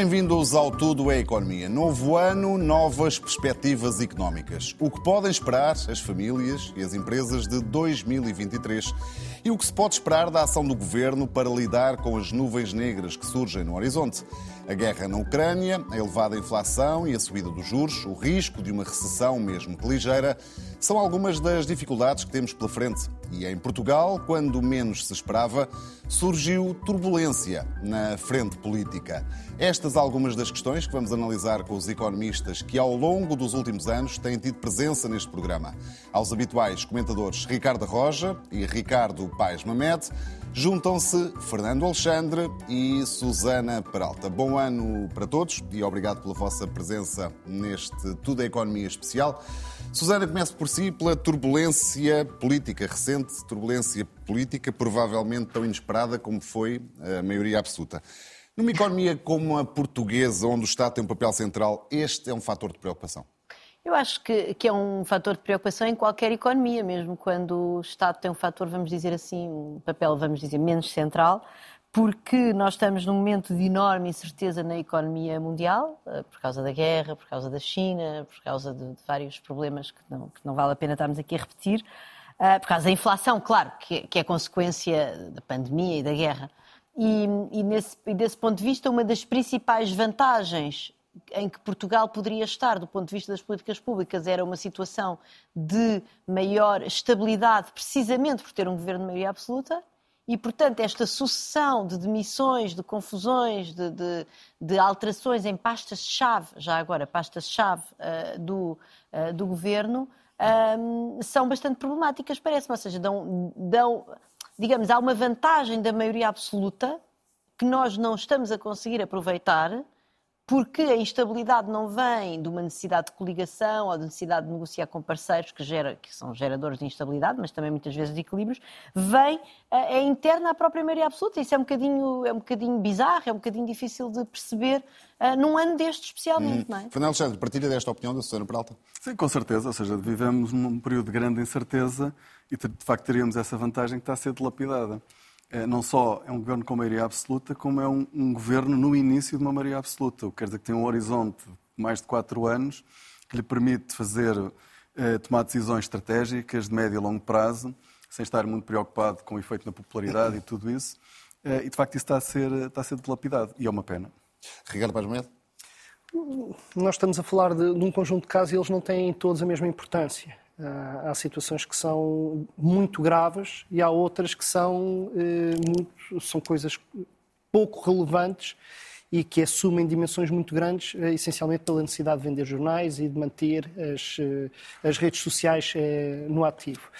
Bem-vindos ao Tudo é Economia. Novo ano, novas perspectivas económicas. O que podem esperar as famílias e as empresas de 2023 e o que se pode esperar da ação do governo para lidar com as nuvens negras que surgem no horizonte. A guerra na Ucrânia, a elevada inflação e a subida dos juros, o risco de uma recessão, mesmo que ligeira, são algumas das dificuldades que temos pela frente. E em Portugal, quando menos se esperava, surgiu turbulência na frente política. Estas algumas das questões que vamos analisar com os economistas que, ao longo dos últimos anos, têm tido presença neste programa. Aos habituais comentadores Ricardo Roja e Ricardo Paes Mamed, juntam-se Fernando Alexandre e Susana Peralta. Bom ano para todos e obrigado pela vossa presença neste Tudo é Economia especial. Susana, comece por si pela turbulência política recente, turbulência política provavelmente tão inesperada como foi a maioria absoluta. Numa economia como a portuguesa, onde o Estado tem um papel central, este é um fator de preocupação? Eu acho que, que, é um fator de preocupação em qualquer economia, mesmo quando o Estado tem um fator, vamos dizer assim, um papel, vamos dizer, menos central, porque nós estamos num momento de enorme incerteza na economia mundial, eh, por causa da guerra, por causa da China, por causa de, de vários problemas que não, que não, vale a pena estarmos aqui a repetir, uh, por causa da inflação, claro, que, que, é consequência da pandemia e da guerra. E, e, nesse, e desse ponto de vista, uma das principais vantagens em que Portugal poderia estar do ponto de vista das políticas públicas era uma situação de maior estabilidade, precisamente por ter um governo de maioria absoluta, e, portanto, esta sucessão de demissões, de confusões, de, de, de alterações em pastas-chave, já agora pastas-chave uh, do, uh, do governo, um, são bastante problemáticas, parece-me. Ou seja, dão, dão, digamos, há uma vantagem da maioria absoluta que nós não estamos a conseguir aproveitar porque a instabilidade não vem de uma necessidade de coligação ou de necessidade de negociar com parceiros que, gera, que são geradores de instabilidade, mas também muitas vezes de equilíbrios, vem, eh, é interna à própria maioria absoluta. Isso é um bocadinho, é um bocadinho bizarro, é um bocadinho difícil de perceber uh, num ano deste especialmente, hum. não é? Fernando Alexandre, partilha desta opinião da Susana Peralta? Sim, com certeza. Ou seja, vivemos num período de grande incerteza e de facto teríamos essa vantagem que está a ser dilapidada. É, não só é um governo com maioria absoluta, como é um, um, governo no início de uma maioria absoluta. O que quer dizer que tem um horizonte de mais de quatro anos que lhe permite fazer, eh, tomar decisões estratégicas de médio e longo prazo, sem estar muito preocupado com o efeito na popularidade e tudo isso. Eh, e, de facto, isso está a ser, está a ser dilapidado. E é uma pena. Ricardo Paz Medo? Nós estamos a falar de, de um conjunto de casos e eles não têm todos a mesma importância. Há situações que são muito graves e há outras que são, eh, muito, são coisas pouco relevantes e que assumem dimensões muito grandes, eh, essencialmente pela necessidade de vender jornais e de manter as, eh, as redes sociais no ativo.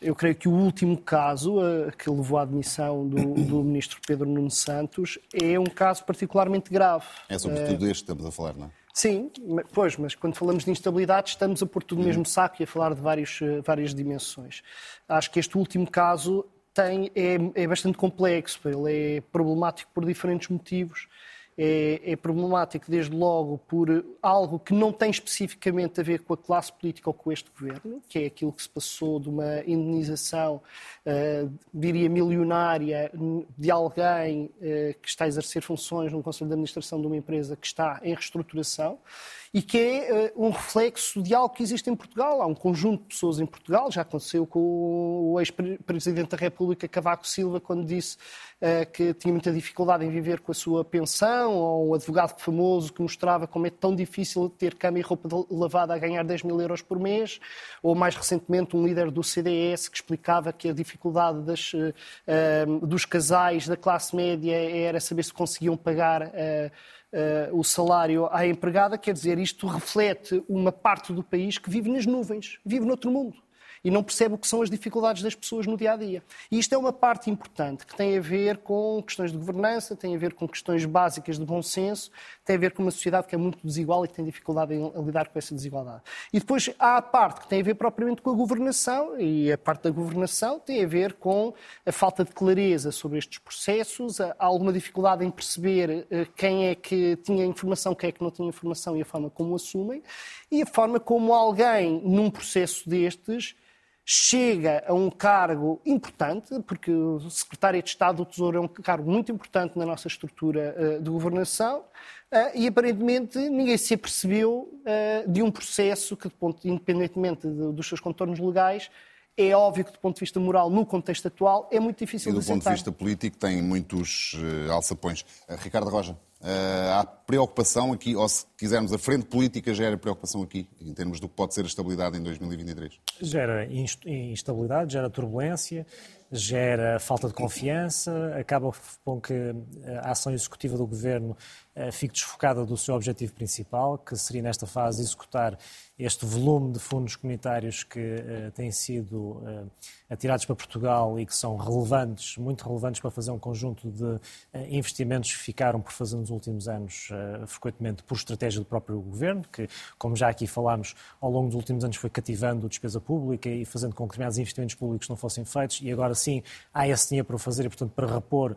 Eu creio que o último caso que levou à admissão do, do ministro Pedro Nuno Santos é um caso particularmente grave. É sobretudo este que estamos a falar, não é? Sim, pois, mas quando falamos de instabilidade estamos a pôr tudo no mesmo saco e a falar de vários, eh, várias dimensões. Acho que este último caso tem, é, é bastante complexo, ele é problemático por diferentes motivos é, é, problemático, desde logo, por algo que não tem especificamente a ver com a classe política ou com este governo, que é aquilo que se passou de uma indenização, uh, diria, milionária de alguém uh, que está a exercer funções no Conselho de Administração de uma empresa que está em reestruturação e que é uh, um reflexo de algo que existe em Portugal. Há um conjunto de pessoas em Portugal, já aconteceu com o ex-presidente da República, Cavaco Silva, quando disse uh, que tinha muita dificuldade em viver com a sua pensão, ou um advogado famoso que mostrava como é tão difícil ter cama e roupa lavada a ganhar 10 mil euros por mês, ou mais recentemente um líder do CDS que explicava que a dificuldade das, uh, dos casais da classe média era saber se conseguiam pagar o salário à empregada, quer dizer, isto reflete uma parte do país que vive nas nuvens, vive noutro mundo e não percebe o que são as dificuldades das pessoas no dia a dia. E isto é uma parte importante que tem a ver com questões de governança, tem a ver com questões básicas de bom senso, tem a ver com uma sociedade que é muito desigual e que tem dificuldade em lidar com essa desigualdade. E depois há a parte que tem a ver propriamente com a governação, e a parte da governação tem a ver com a falta de clareza sobre estes processos, há alguma dificuldade em perceber eh, quem é que tinha informação, quem é que não tinha informação e a forma como assumem, e a forma como alguém, num processo destes, chega a um cargo importante, porque o secretário de Estado do Tesouro é um cargo muito importante na nossa estrutura uh, de governação, uh, e aparentemente ninguém se apercebeu uh, de um processo que, ponto, independentemente de, dos seus contornos legais, é óbvio que, do ponto de vista moral, no contexto atual, é muito difícil de E do ponto de vista político tem muitos alçapões. Ricardo Roja. Uh, há preocupação aqui, ou se quisermos, a frente política gera preocupação aqui, em termos do que pode ser a estabilidade em 2023? Gera instabilidade, gera turbulência, gera falta de confiança, acaba com que a ação executiva do governo uh, fique desfocada do seu objetivo principal, que seria nesta fase executar este volume de fundos comunitários que têm sido atirados para Portugal e que são relevantes, muito relevantes para fazer um conjunto de investimentos que ficaram por fazer nos últimos anos, frequentemente por estratégia do próprio governo, que, como já aqui falámos, ao longo dos últimos anos foi cativando a despesa pública e fazendo com que determinados investimentos públicos não fossem feitos e agora sim há esse dinheiro para o fazer e, portanto, para repor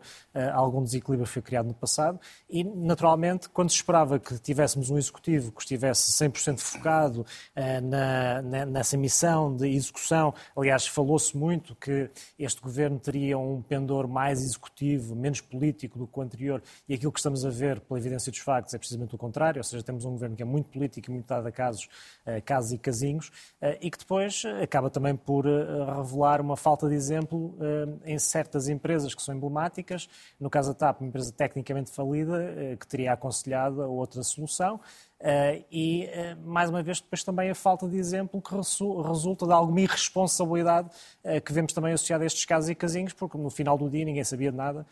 algum desequilíbrio que foi criado no passado. E, naturalmente, quando se esperava que tivéssemos um executivo que estivesse 100% focado eh, na, nessa missão de execução. Aliás, falou-se muito que este governo teria um pendor mais executivo, menos político do que o anterior, e aquilo que estamos a ver, pela evidência dos factos, é precisamente o contrário, ou seja, temos um governo que é muito político e muito dado a casos, eh, casos e casinhos, eh, e que depois acaba também por revelar uma falta de exemplo em certas empresas que são emblemáticas, no caso da TAP, uma empresa tecnicamente falida, que teria aconselhado a outra solução, Uh, e, uh, mais uma vez, depois também a falta de exemplo que resulta de alguma irresponsabilidade uh, que vemos também associada a estes casos e casinhos, porque no final do dia ninguém sabia de nada,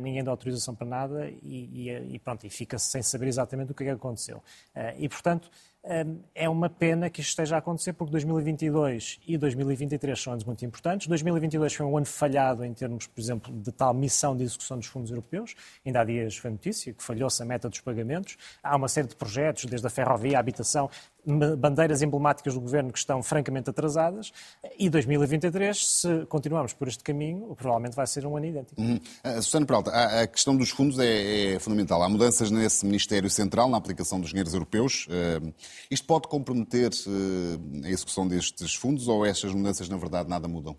ninguém dá autorização para nada e, e, e pronto, e fica-se sem saber exatamente o que é que aconteceu. e, portanto, é uma pena que isto esteja a acontecer porque 2022 e 2023 são anos muito importantes. 2022 foi um ano falhado em termos, por exemplo, de tal missão de execução dos fundos europeus. Ainda há dias foi notícia que falhou-se a meta dos pagamentos. Há uma série de projetos, desde a ferrovia, a habitação, bandeiras emblemáticas do governo que estão francamente atrasadas e 2023, se continuarmos por este caminho, provavelmente vai ser um ano idêntico. Uhum. Uh, Susana Peralta, a, a, questão dos fundos é, é, fundamental. Há mudanças nesse Ministério Central, na aplicação dos dinheiros europeus. Uh, isto pode comprometer uh, a execução destes fundos ou estas mudanças, na verdade, nada mudam?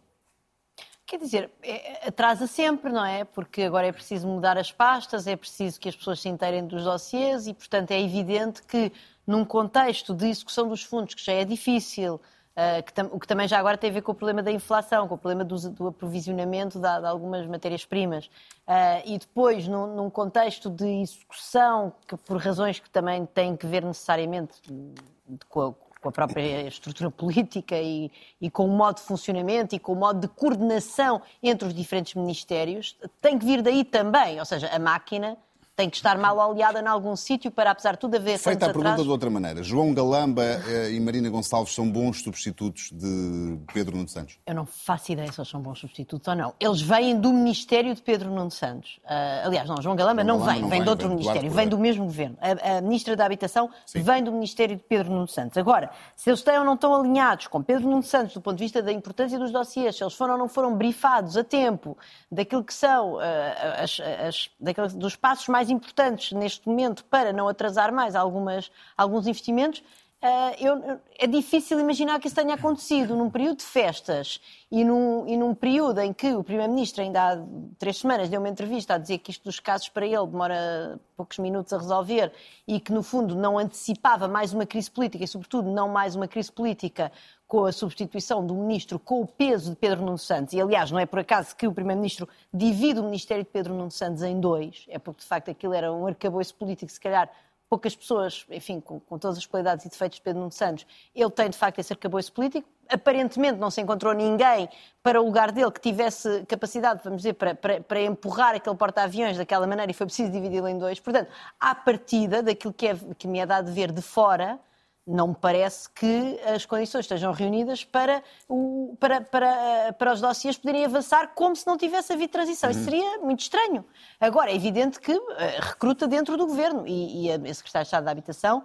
Quer dizer, é, atrasa sempre, não é? Porque agora é preciso mudar as pastas, é preciso que as pessoas se inteirem dos dossiês e, portanto, é evidente que num contexto de execução dos fundos que já é difícil, uh, que o que também já agora tem a ver com o problema da inflação, com o problema do, do aprovisionamento de, de algumas matérias-primas, uh, e depois num, num, contexto de execução, que por razões que também têm que ver necessariamente com a, com a própria estrutura política e, e, com o modo de funcionamento e com o modo de coordenação entre os diferentes ministérios, tem que vir daí também, ou seja, a máquina tem que estar mal oleada em algum sítio para, apesar de tudo, haver Feita a pergunta atrás... de outra maneira. João Galamba eh, e Marina Gonçalves são bons substitutos de Pedro Nuno Santos? Eu não faço ideia se eles são bons substitutos ou não. Eles vêm do Ministério de Pedro Nuno Santos. Uh, aliás, não, João Galamba João não Galamba vem, não vem, vem de outro vem Ministério, vem do mesmo governo. A, a Ministra da Habitação Sim. vem do Ministério de Pedro Nuno Santos. Agora, se eles estão ou não estão alinhados com Pedro Nuno Santos do ponto de vista da importância dos dossiês, se eles foram ou não foram brifados a tempo daquilo que são uh, as, as, daqueles, dos passos mais importantes neste momento para não atrasar mais algumas, alguns investimentos, Uh, eu, é difícil imaginar que isso tenha acontecido. Num período de festas e num, e num período em que o Primeiro-Ministro, ainda há três semanas, deu uma entrevista a dizer que isto dos casos para ele demora poucos minutos a resolver e que, no fundo, não antecipava mais uma crise política e, sobretudo, não mais uma crise política com a substituição do Ministro com o peso de Pedro Nuno Santos. E, aliás, não é por acaso que o Primeiro-Ministro divide o Ministério de Pedro Nuno Santos em dois, é porque, de facto, aquilo era um arcabouço político, se calhar poucas pessoas, enfim, com, com, todas as qualidades e defeitos de Pedro Nuno Santos, ele tem de facto esse arcabouço político. Aparentemente não se encontrou ninguém para o lugar dele que tivesse capacidade, vamos dizer, para, para, para empurrar aquele porta-aviões daquela maneira e foi preciso dividi-lo em dois. Portanto, à partida daquilo que, é, que me é dado ver de fora, não me parece que as condições estejam reunidas para, o, para, para, para os dossiês poderem avançar como se não tivesse havido transição. Uhum. Isso seria muito estranho. Agora, é evidente que uh, recruta dentro do governo e, e a Secretária de Estado da Habitação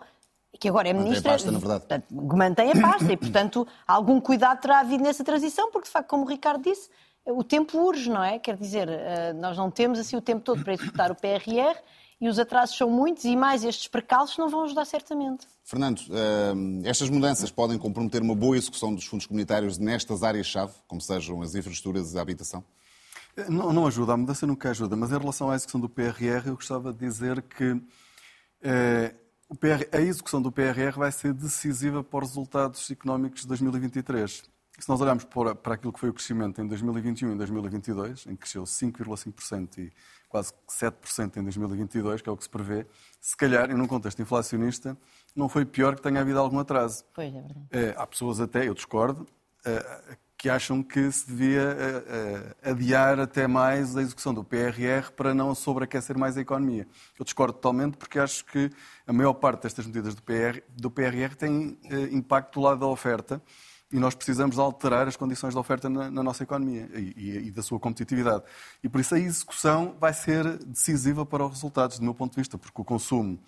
que agora é ministra, mantém a pasta, portanto, mantém a pasta e, portanto, algum cuidado terá havido nessa transição, porque, de facto, como o Ricardo disse, o tempo urge, não é? Quer dizer, eh, nós não temos assim o tempo todo para executar o PRR e os atrasos são muitos e mais estes percalços não vão ajudar certamente. Fernando, uh, estas mudanças podem comprometer uma boa execução dos fundos comunitários nestas áreas-chave, como sejam as infraestruturas e a habitação? Não, não, ajuda, a mudança nunca ajuda, mas em relação à execução do PRR, eu gostava de dizer que eh, PR, a execução do PRR vai ser decisiva para os resultados económicos de 2023. Se nós olharmos para, para aquilo que foi o crescimento em 2021 e 2022, em que cresceu 5,5% e quase 7% em 2022, que é o que se prevê, se calhar, e num contexto inflacionista, não foi pior que tenha havido algum atraso. Pois é verdade. É, há pessoas até, eu discordo, é, que acham que se devia é, adiar até mais a execução do PRR para não sobreaquecer mais a economia. Eu discordo totalmente porque acho que a maior parte destas medidas do, PR, do PRR tem impacto do lado da oferta e nós precisamos alterar as condições de oferta na, na nossa economia e, e, e, da sua competitividade. E por isso a execução vai ser decisiva para os resultados, do meu ponto de vista, porque o consumo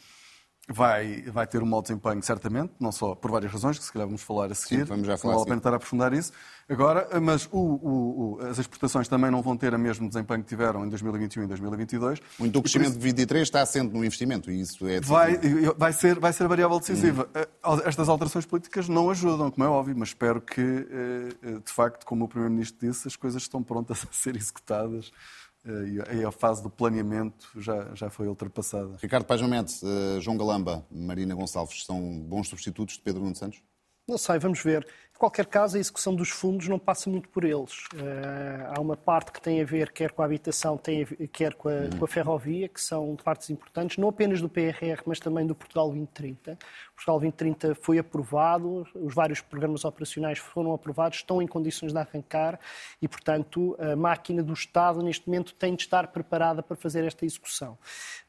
vai, vai ter um mau desempenho, certamente, não só por várias razões, que se calhar vamos falar a seguir. Sim, vamos já falar não vale a pena estar a aprofundar isso. Agora, mas o, o, o, as exportações também não vão ter o mesmo desempenho que tiveram em 2021 e 2022. Muito do crescimento de 23 está assente no investimento e isso é vai, vai, ser, vai ser a variável decisiva. Hum. Estas alterações políticas não ajudam, como é óbvio, mas espero que, eh, eh, de facto, como o Primeiro-Ministro disse, as coisas estão prontas a ser executadas eh, e a fase do planeamento já, já foi ultrapassada. Ricardo Mamete, uh, João Galamba, Marina Gonçalves, são bons substitutos de Pedro Nuno Santos? Não sei, vamos ver qualquer caso, a execução dos fundos não passa muito por eles. Uh, há uma parte que tem a ver quer com a habitação, tem a, quer com a, uhum. com a, ferrovia, que são partes importantes, não apenas do PRR, mas também do Portugal 2030. Portugal 2030 foi aprovado, os vários programas operacionais foram aprovados, estão em condições de arrancar e, portanto, a máquina do Estado, neste momento, tem de estar preparada para fazer esta execução.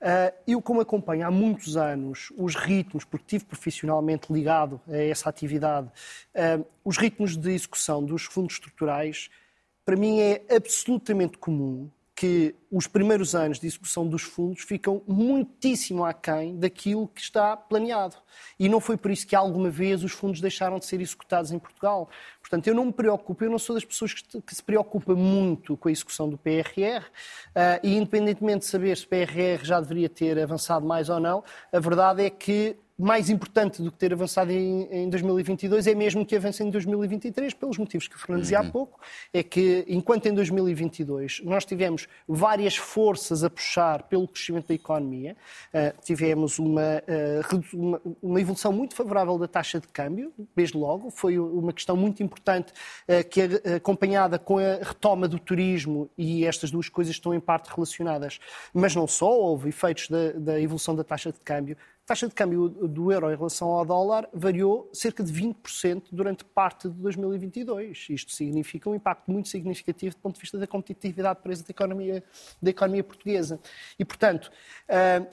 Uh, eu, como acompanho há muitos anos os ritmos, porque estive profissionalmente ligado a essa atividade, uh, os ritmos de execução dos fundos estruturais, para mim é absolutamente comum que os primeiros anos de execução dos fundos ficam muitíssimo aquém daquilo que está planeado. E não foi por isso que alguma vez os fundos deixaram de ser executados em Portugal. Portanto, eu não me preocupo, eu não sou das pessoas que, se preocupa muito com a execução do PRR, uh, e independentemente de saber se o PRR já deveria ter avançado mais ou não, a verdade é que mais importante do que ter avançado em, em 2022 é mesmo que avance em 2023, pelos motivos que o Fernando dizia há uhum. pouco, é que enquanto em 2022 nós tivemos várias forças a puxar pelo crescimento da economia, uh, tivemos uma, uh, uma, uma, evolução muito favorável da taxa de câmbio, desde logo, foi uma questão muito importante uh, que é acompanhada com a retoma do turismo e estas duas coisas estão em parte relacionadas, mas não só, houve efeitos da, da evolução da taxa de câmbio, taxa de câmbio do euro em relação ao dólar variou cerca de 20% durante parte de 2022. Isto significa um impacto muito significativo do ponto de vista da competitividade de preço da economia, da economia portuguesa. E, portanto, uh,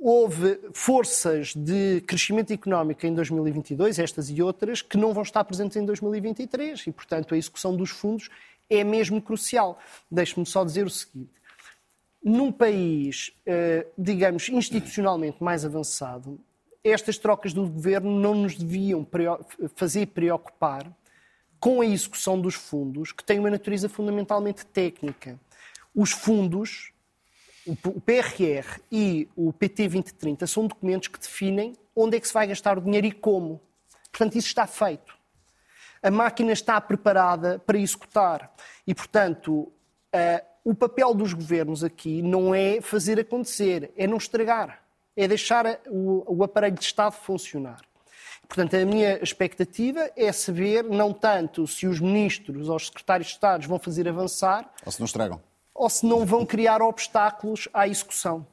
houve forças de crescimento económico em 2022, estas e outras, que não vão estar presentes em 2023 e, portanto, a execução dos fundos é mesmo crucial. Deixe-me só dizer o seguinte num país, eh, digamos, institucionalmente mais avançado, estas trocas do governo não nos deviam fazer preocupar com a execução dos fundos, que têm uma natureza fundamentalmente técnica. Os fundos, o PRR e o PT 2030, são documentos que definem onde é que se vai gastar o dinheiro e como. Portanto, isso está feito. A máquina está preparada para executar. E, portanto, o papel dos governos aqui não é fazer acontecer, é não estragar, é deixar o, o aparelho de Estado funcionar. Portanto, a minha expectativa é saber não tanto se os ministros ou os secretários de Estado vão fazer avançar. Ou se não estragam. Ou se não vão criar obstáculos à execução.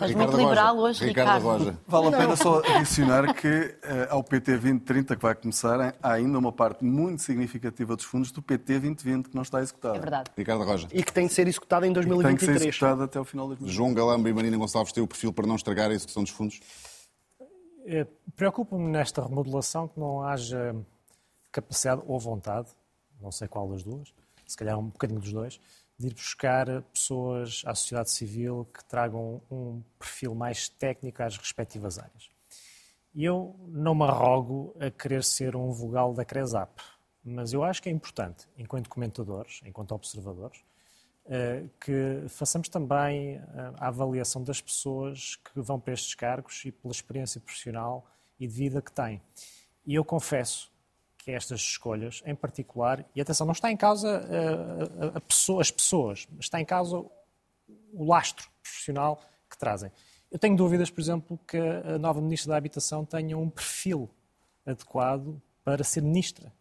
Estás muito liberal hoje, Ricardo. Ricardo. Vale a pena só adicionar que uh, ao PT 2030, que vai começar, há ainda uma parte muito significativa dos fundos do PT 2020 que não está executada. É verdade. Ricardo Roja. E que tem que ser executada em 2023. tem que ser executada até ao final de 2023. João Galamba e Marina Gonçalves têm o perfil para não estragar a execução dos fundos? É, Preocupa-me nesta remodelação que não haja capacidade ou vontade, não sei qual das duas, se calhar um bocadinho dos dois, de ir buscar pessoas à sociedade civil que tragam um perfil mais técnico às respectivas áreas. E eu não me arrogo a querer ser um vogal da CRESAP, mas eu acho que é importante, enquanto comentadores, enquanto observadores, que façamos também a avaliação das pessoas que vão para estes cargos e pela experiência profissional e de vida que têm. E eu confesso que estas escolhas, em particular, e atenção, não está em causa a, a pessoa, as pessoas, está em causa o lastro profissional que trazem. Eu tenho dúvidas, por exemplo, que a nova Ministra da Habitação tenha um perfil adequado para ser Ministra.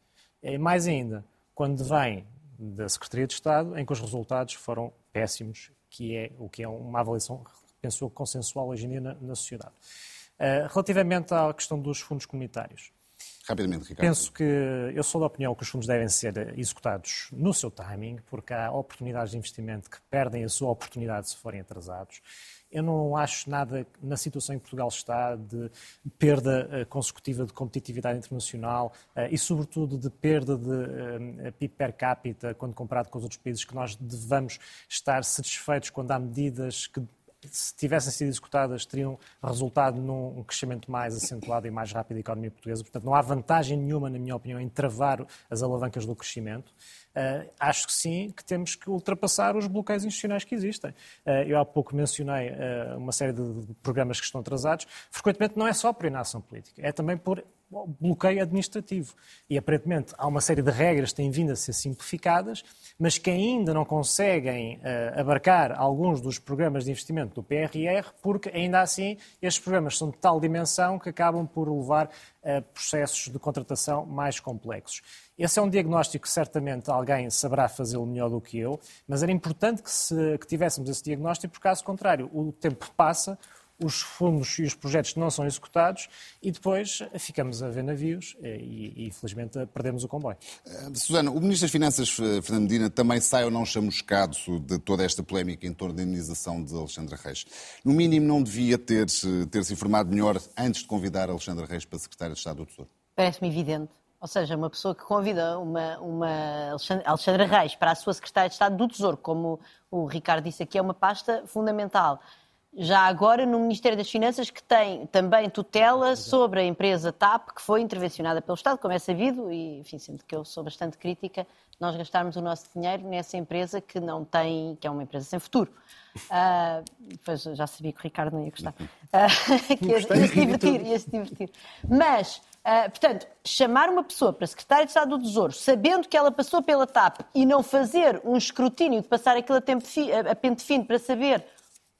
E mais ainda, quando vem da Secretaria de Estado, em que os resultados foram péssimos, que é o que é uma avaliação, penso eu, consensual hoje em dia na, na sociedade. Uh, relativamente à questão dos fundos comunitários, Rapidamente, Ricardo. Penso que eu sou da opinião que os fundos devem ser executados no seu timing, porque há oportunidades de investimento que perdem a sua oportunidade se forem atrasados. Eu não acho nada na situação em que Portugal está de perda eh, consecutiva de competitividade internacional eh, e, sobretudo, de perda de eh, PIB per capita quando comparado com os outros países, que nós devamos estar satisfeitos quando há medidas que se tivessem sido executadas, teriam resultado num crescimento mais acentuado e mais rápido da economia portuguesa. Portanto, não há vantagem nenhuma, na minha opinião, em travar as alavancas do crescimento. Uh, acho que sim, que temos que ultrapassar os bloqueios institucionais que existem. Uh, eu há pouco mencionei uh, uma série de programas que estão atrasados. Frequentemente não é só por inação política, é também por bloqueio administrativo. E aparentemente há uma série de regras que têm vindo a ser simplificadas, mas que ainda não conseguem uh, abarcar alguns dos programas de investimento do PRR, porque ainda assim estes programas são de tal dimensão que acabam por levar a processos de contratação mais complexos. Esse é um diagnóstico que certamente alguém saberá fazê-lo melhor do que eu, mas era importante que, se, que tivéssemos esse diagnóstico, porque caso contrário, o tempo passa, os fundos e os projetos não são executados e depois ficamos a ver navios e, e infelizmente perdemos o comboio. Uh, Susana, o Ministro das Finanças, eh, Fernando Medina, também sai ou não chamuscado de toda esta polémica em torno da indenização de Alexandre Reis. No mínimo não devia ter-se eh, ter -se informado melhor antes de convidar Alexandre Reis para Secretário de Estado do Tesouro? Parece-me evidente. Ou seja, uma pessoa que convida uma, uma Alexandra Reis para a sua Secretária de Estado do Tesouro, como o Ricardo disse aqui, é uma pasta fundamental já agora no Ministério das Finanças, que tem também tutela sobre a empresa TAP, que foi intervencionada pelo Estado, como é sabido, e enfim, sendo que eu sou bastante crítica, nós gastarmos o nosso dinheiro nessa empresa que não tem, que é uma empresa sem futuro. Uh, pois já sabia que o Ricardo não ia gostar. Uh, que ia, ia, se divertir, ia se divertir. Mas, uh, portanto, chamar uma pessoa para secretária de Estado do Tesouro, sabendo que ela passou pela TAP e não fazer um escrutínio de passar aquilo a, tempo a pente fino para saber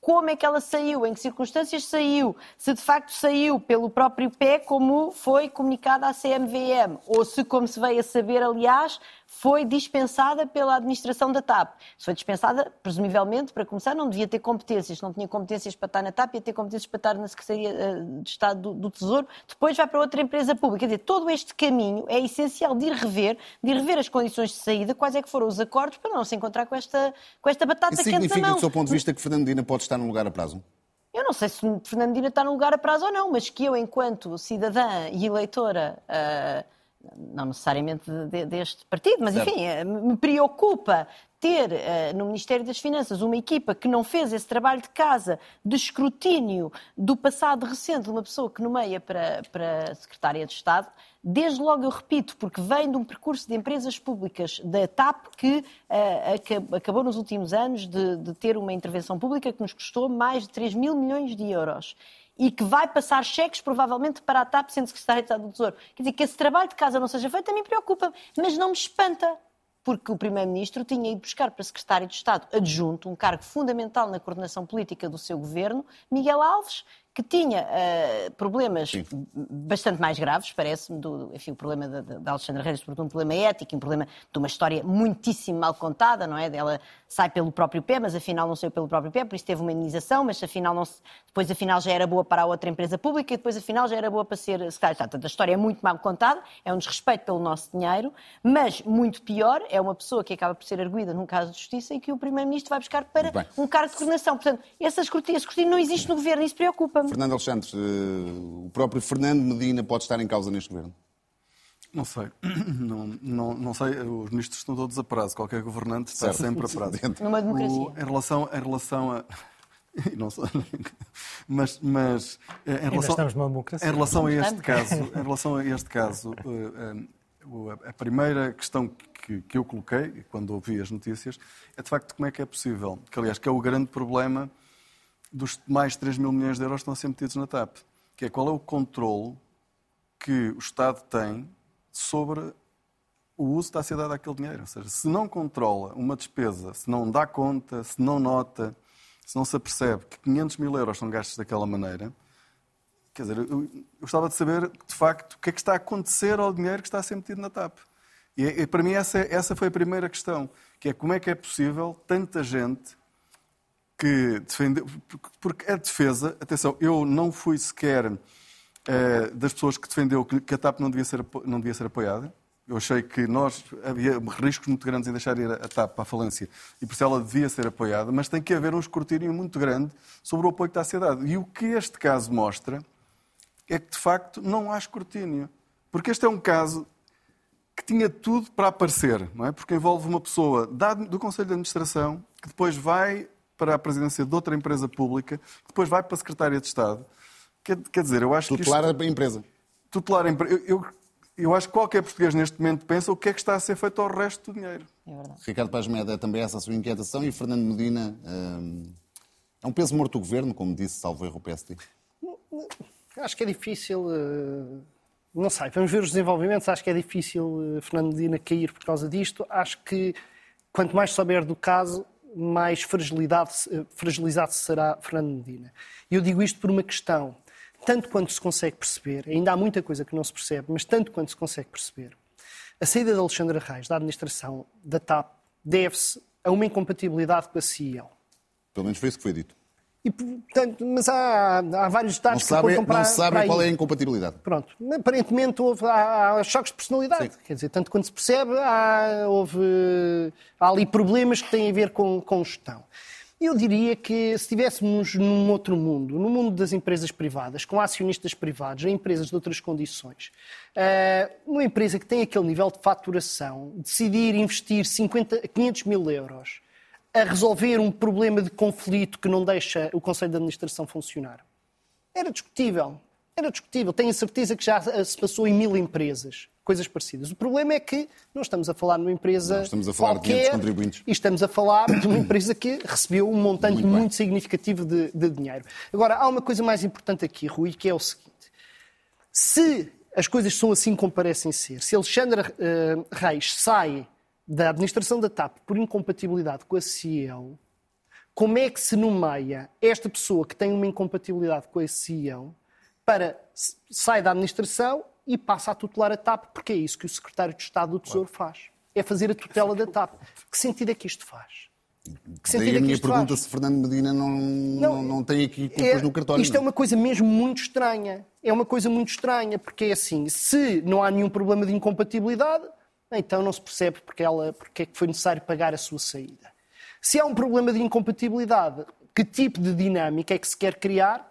como é que ela saiu, em que circunstâncias saiu, se de facto saiu pelo próprio pé, como foi comunicado à CMVM, ou se, como se veio a saber, aliás, foi dispensada pela administração da TAP. Se foi dispensada, presumivelmente, para começar, não devia ter competências, não tinha competências para estar na TAP, ia ter competências para estar na Secretaria eh, de Estado do, do Tesouro, depois vai para outra empresa pública. Quer dizer, todo este caminho é essencial de ir rever, de ir rever as condições de saída, quais é que foram os acordos, para não se encontrar com esta, com esta batata Isso quente na mão. significa, do seu ponto de vista, que Fernandina pode estar num lugar a prazo? Eu não sei se Fernandina está no lugar a prazo ou não, mas que eu, enquanto cidadã e eleitora. Uh, não necessariamente de, deste partido, mas certo. enfim, eh, me preocupa ter uh, no Ministério das Finanças uma equipa que não fez esse trabalho de casa de escrutínio do passado recente de uma pessoa que nomeia para, para Secretária de Estado, desde logo eu repito, porque vem de um percurso de empresas públicas da TAP que uh, acabou nos últimos anos de, de ter uma intervenção pública que nos custou mais de 3 mil milhões de euros e que vai passar cheques provavelmente para a TAP sendo secretário de Estado do Tesouro. Quer dizer, que esse trabalho de casa não seja feito também preocupa, mas não me espanta, porque o Primeiro-Ministro tinha ido buscar para secretário de Estado adjunto, um cargo fundamental na coordenação política do seu governo, Miguel Alves, que tinha uh, problemas Sim. bastante mais graves, parece-me, do, enfim, o problema da Alexandra Reis, sobretudo um problema ético, um problema de uma história muitíssimo mal contada, não é? Ela sai pelo próprio pé, mas afinal não saiu pelo próprio pé, por isso teve uma indenização, mas afinal não se, depois afinal já era boa para a outra empresa pública e depois afinal já era boa para ser secretária Portanto, a história é muito mal contada, é um desrespeito pelo nosso dinheiro, mas muito pior, é uma pessoa que acaba por ser arguída num caso de justiça e que o Primeiro-Ministro vai buscar para um cargo de coordenação. Portanto, essa escrutínio, não existe no Governo e isso preocupa-me. Fernando Alexandre, eh, o próprio Fernando Medina pode estar em causa neste governo? Não sei. Não, não, não sei. Os ministros estão todos a prazo. Qualquer governante está certo. sempre a prazo. Numa democracia. O, em, relação, em relação a. Não sei, mas, mas eh, em relação, estamos numa democracia. Em relação a este caso, em relação a este caso, uh, a primeira questão que, que eu coloquei, quando ouvi as notícias, é de facto como é que é possível, que aliás que é o grande problema dos mais de 3 mil milhões de euros que estão a ser metidos na TAP, que é qual é o controle que o Estado tem sobre o uso que está a ser dado àquele dinheiro. Ou seja, se não controla uma despesa, se não dá conta, se não nota, se não se apercebe que 500 mil euros são gastos daquela maneira, quer dizer, eu, eu gostava de saber, de facto, o que é que está a acontecer ao dinheiro que está a ser metido na TAP. E, e para mim essa, essa foi a primeira questão, que é como é que é possível tanta gente que defendeu... Porque a defesa, atenção, eu não fui sequer eh, das pessoas que defendeu que a TAP não devia ser, não devia ser apoiada. Eu achei que nós havia riscos muito grandes em deixar ir a TAP para a falência e por isso ela devia ser apoiada, mas tem que haver um escrutínio muito grande sobre o apoio que está a ser dado. E o que este caso mostra é que, de facto, não há escrutínio. Porque este é um caso que tinha tudo para aparecer, não é? Porque envolve uma pessoa do Conselho de Administração que depois vai para a presidência de outra empresa pública, que depois vai para a Secretaria de Estado. Quer, quer dizer, eu acho Tutelar que. Tutelar a empresa. Tutelar a empresa. Eu, eu eu acho que qualquer português neste momento pensa o que é que está a ser feito ao resto do dinheiro. É verdade. Ricardo Paz Meda, é também essa a sua inquietação e Fernando Medina, hum, é um peso morto o governo, como disse Salvo Erro PSD? Acho que é difícil, uh, não sei, vamos ver os desenvolvimentos, acho que é difícil uh, Fernando Medina cair por causa disto. Acho que quanto mais souber do caso, mais fragilidade, uh, fragilizado será Fernando Medina. E eu digo isto por uma questão tanto quanto se consegue perceber, ainda há muita coisa que não se percebe, mas tanto quanto se consegue perceber, a saída de Alexandre Reis da administração da TAP deve-se a uma incompatibilidade com a CEO. Pelo menos foi isso que foi dito. E, portanto, mas há, há vários detalhes não que sabe, comprar. Não sabe qual é a incompatibilidade. Pronto. Aparentemente houve, há, há choques de personalidade. Sim. Quer dizer, tanto quanto se percebe, há, houve, há ali problemas que têm a ver com, com gestão. Eu diria que se estivéssemos num outro mundo, no mundo das empresas privadas, com acionistas privados, em empresas de outras condições, eh, uma empresa que tem aquele nível de faturação, decidir investir 50, 500 mil euros a resolver um problema de conflito que não deixa o Conselho de Administração funcionar, era discutível. Era discutível. Tenho certeza que já se passou em mil empresas coisas parecidas. O problema é que não estamos a falar de uma empresa não, estamos a falar qualquer, de contribuintes. e estamos a falar de uma empresa que recebeu um montante muito, muito significativo de, de dinheiro. Agora, há uma coisa mais importante aqui, Rui, que é o seguinte. Se as coisas são assim como parecem ser, se Alexandre uh, Reis sai da administração da TAP por incompatibilidade com a CEO, como é que se nomeia esta pessoa que tem uma incompatibilidade com a CEO para sai da administração e passa a tutelar a TAP, porque é isso que o secretário de Estado do Tesouro faz. É fazer a tutela da TAP. Que sentido é que isto faz? Que Daí a minha pergunta faz? se Fernando Medina não, não, não tem aqui culpas é, no cartório. Isto é uma coisa mesmo muito estranha. É uma coisa muito estranha, porque é assim, se não há nenhum problema de incompatibilidade, então não se percebe porque, ela, porque é que foi necessário pagar a sua saída. Se há um problema de incompatibilidade, que tipo de dinâmica é que se quer criar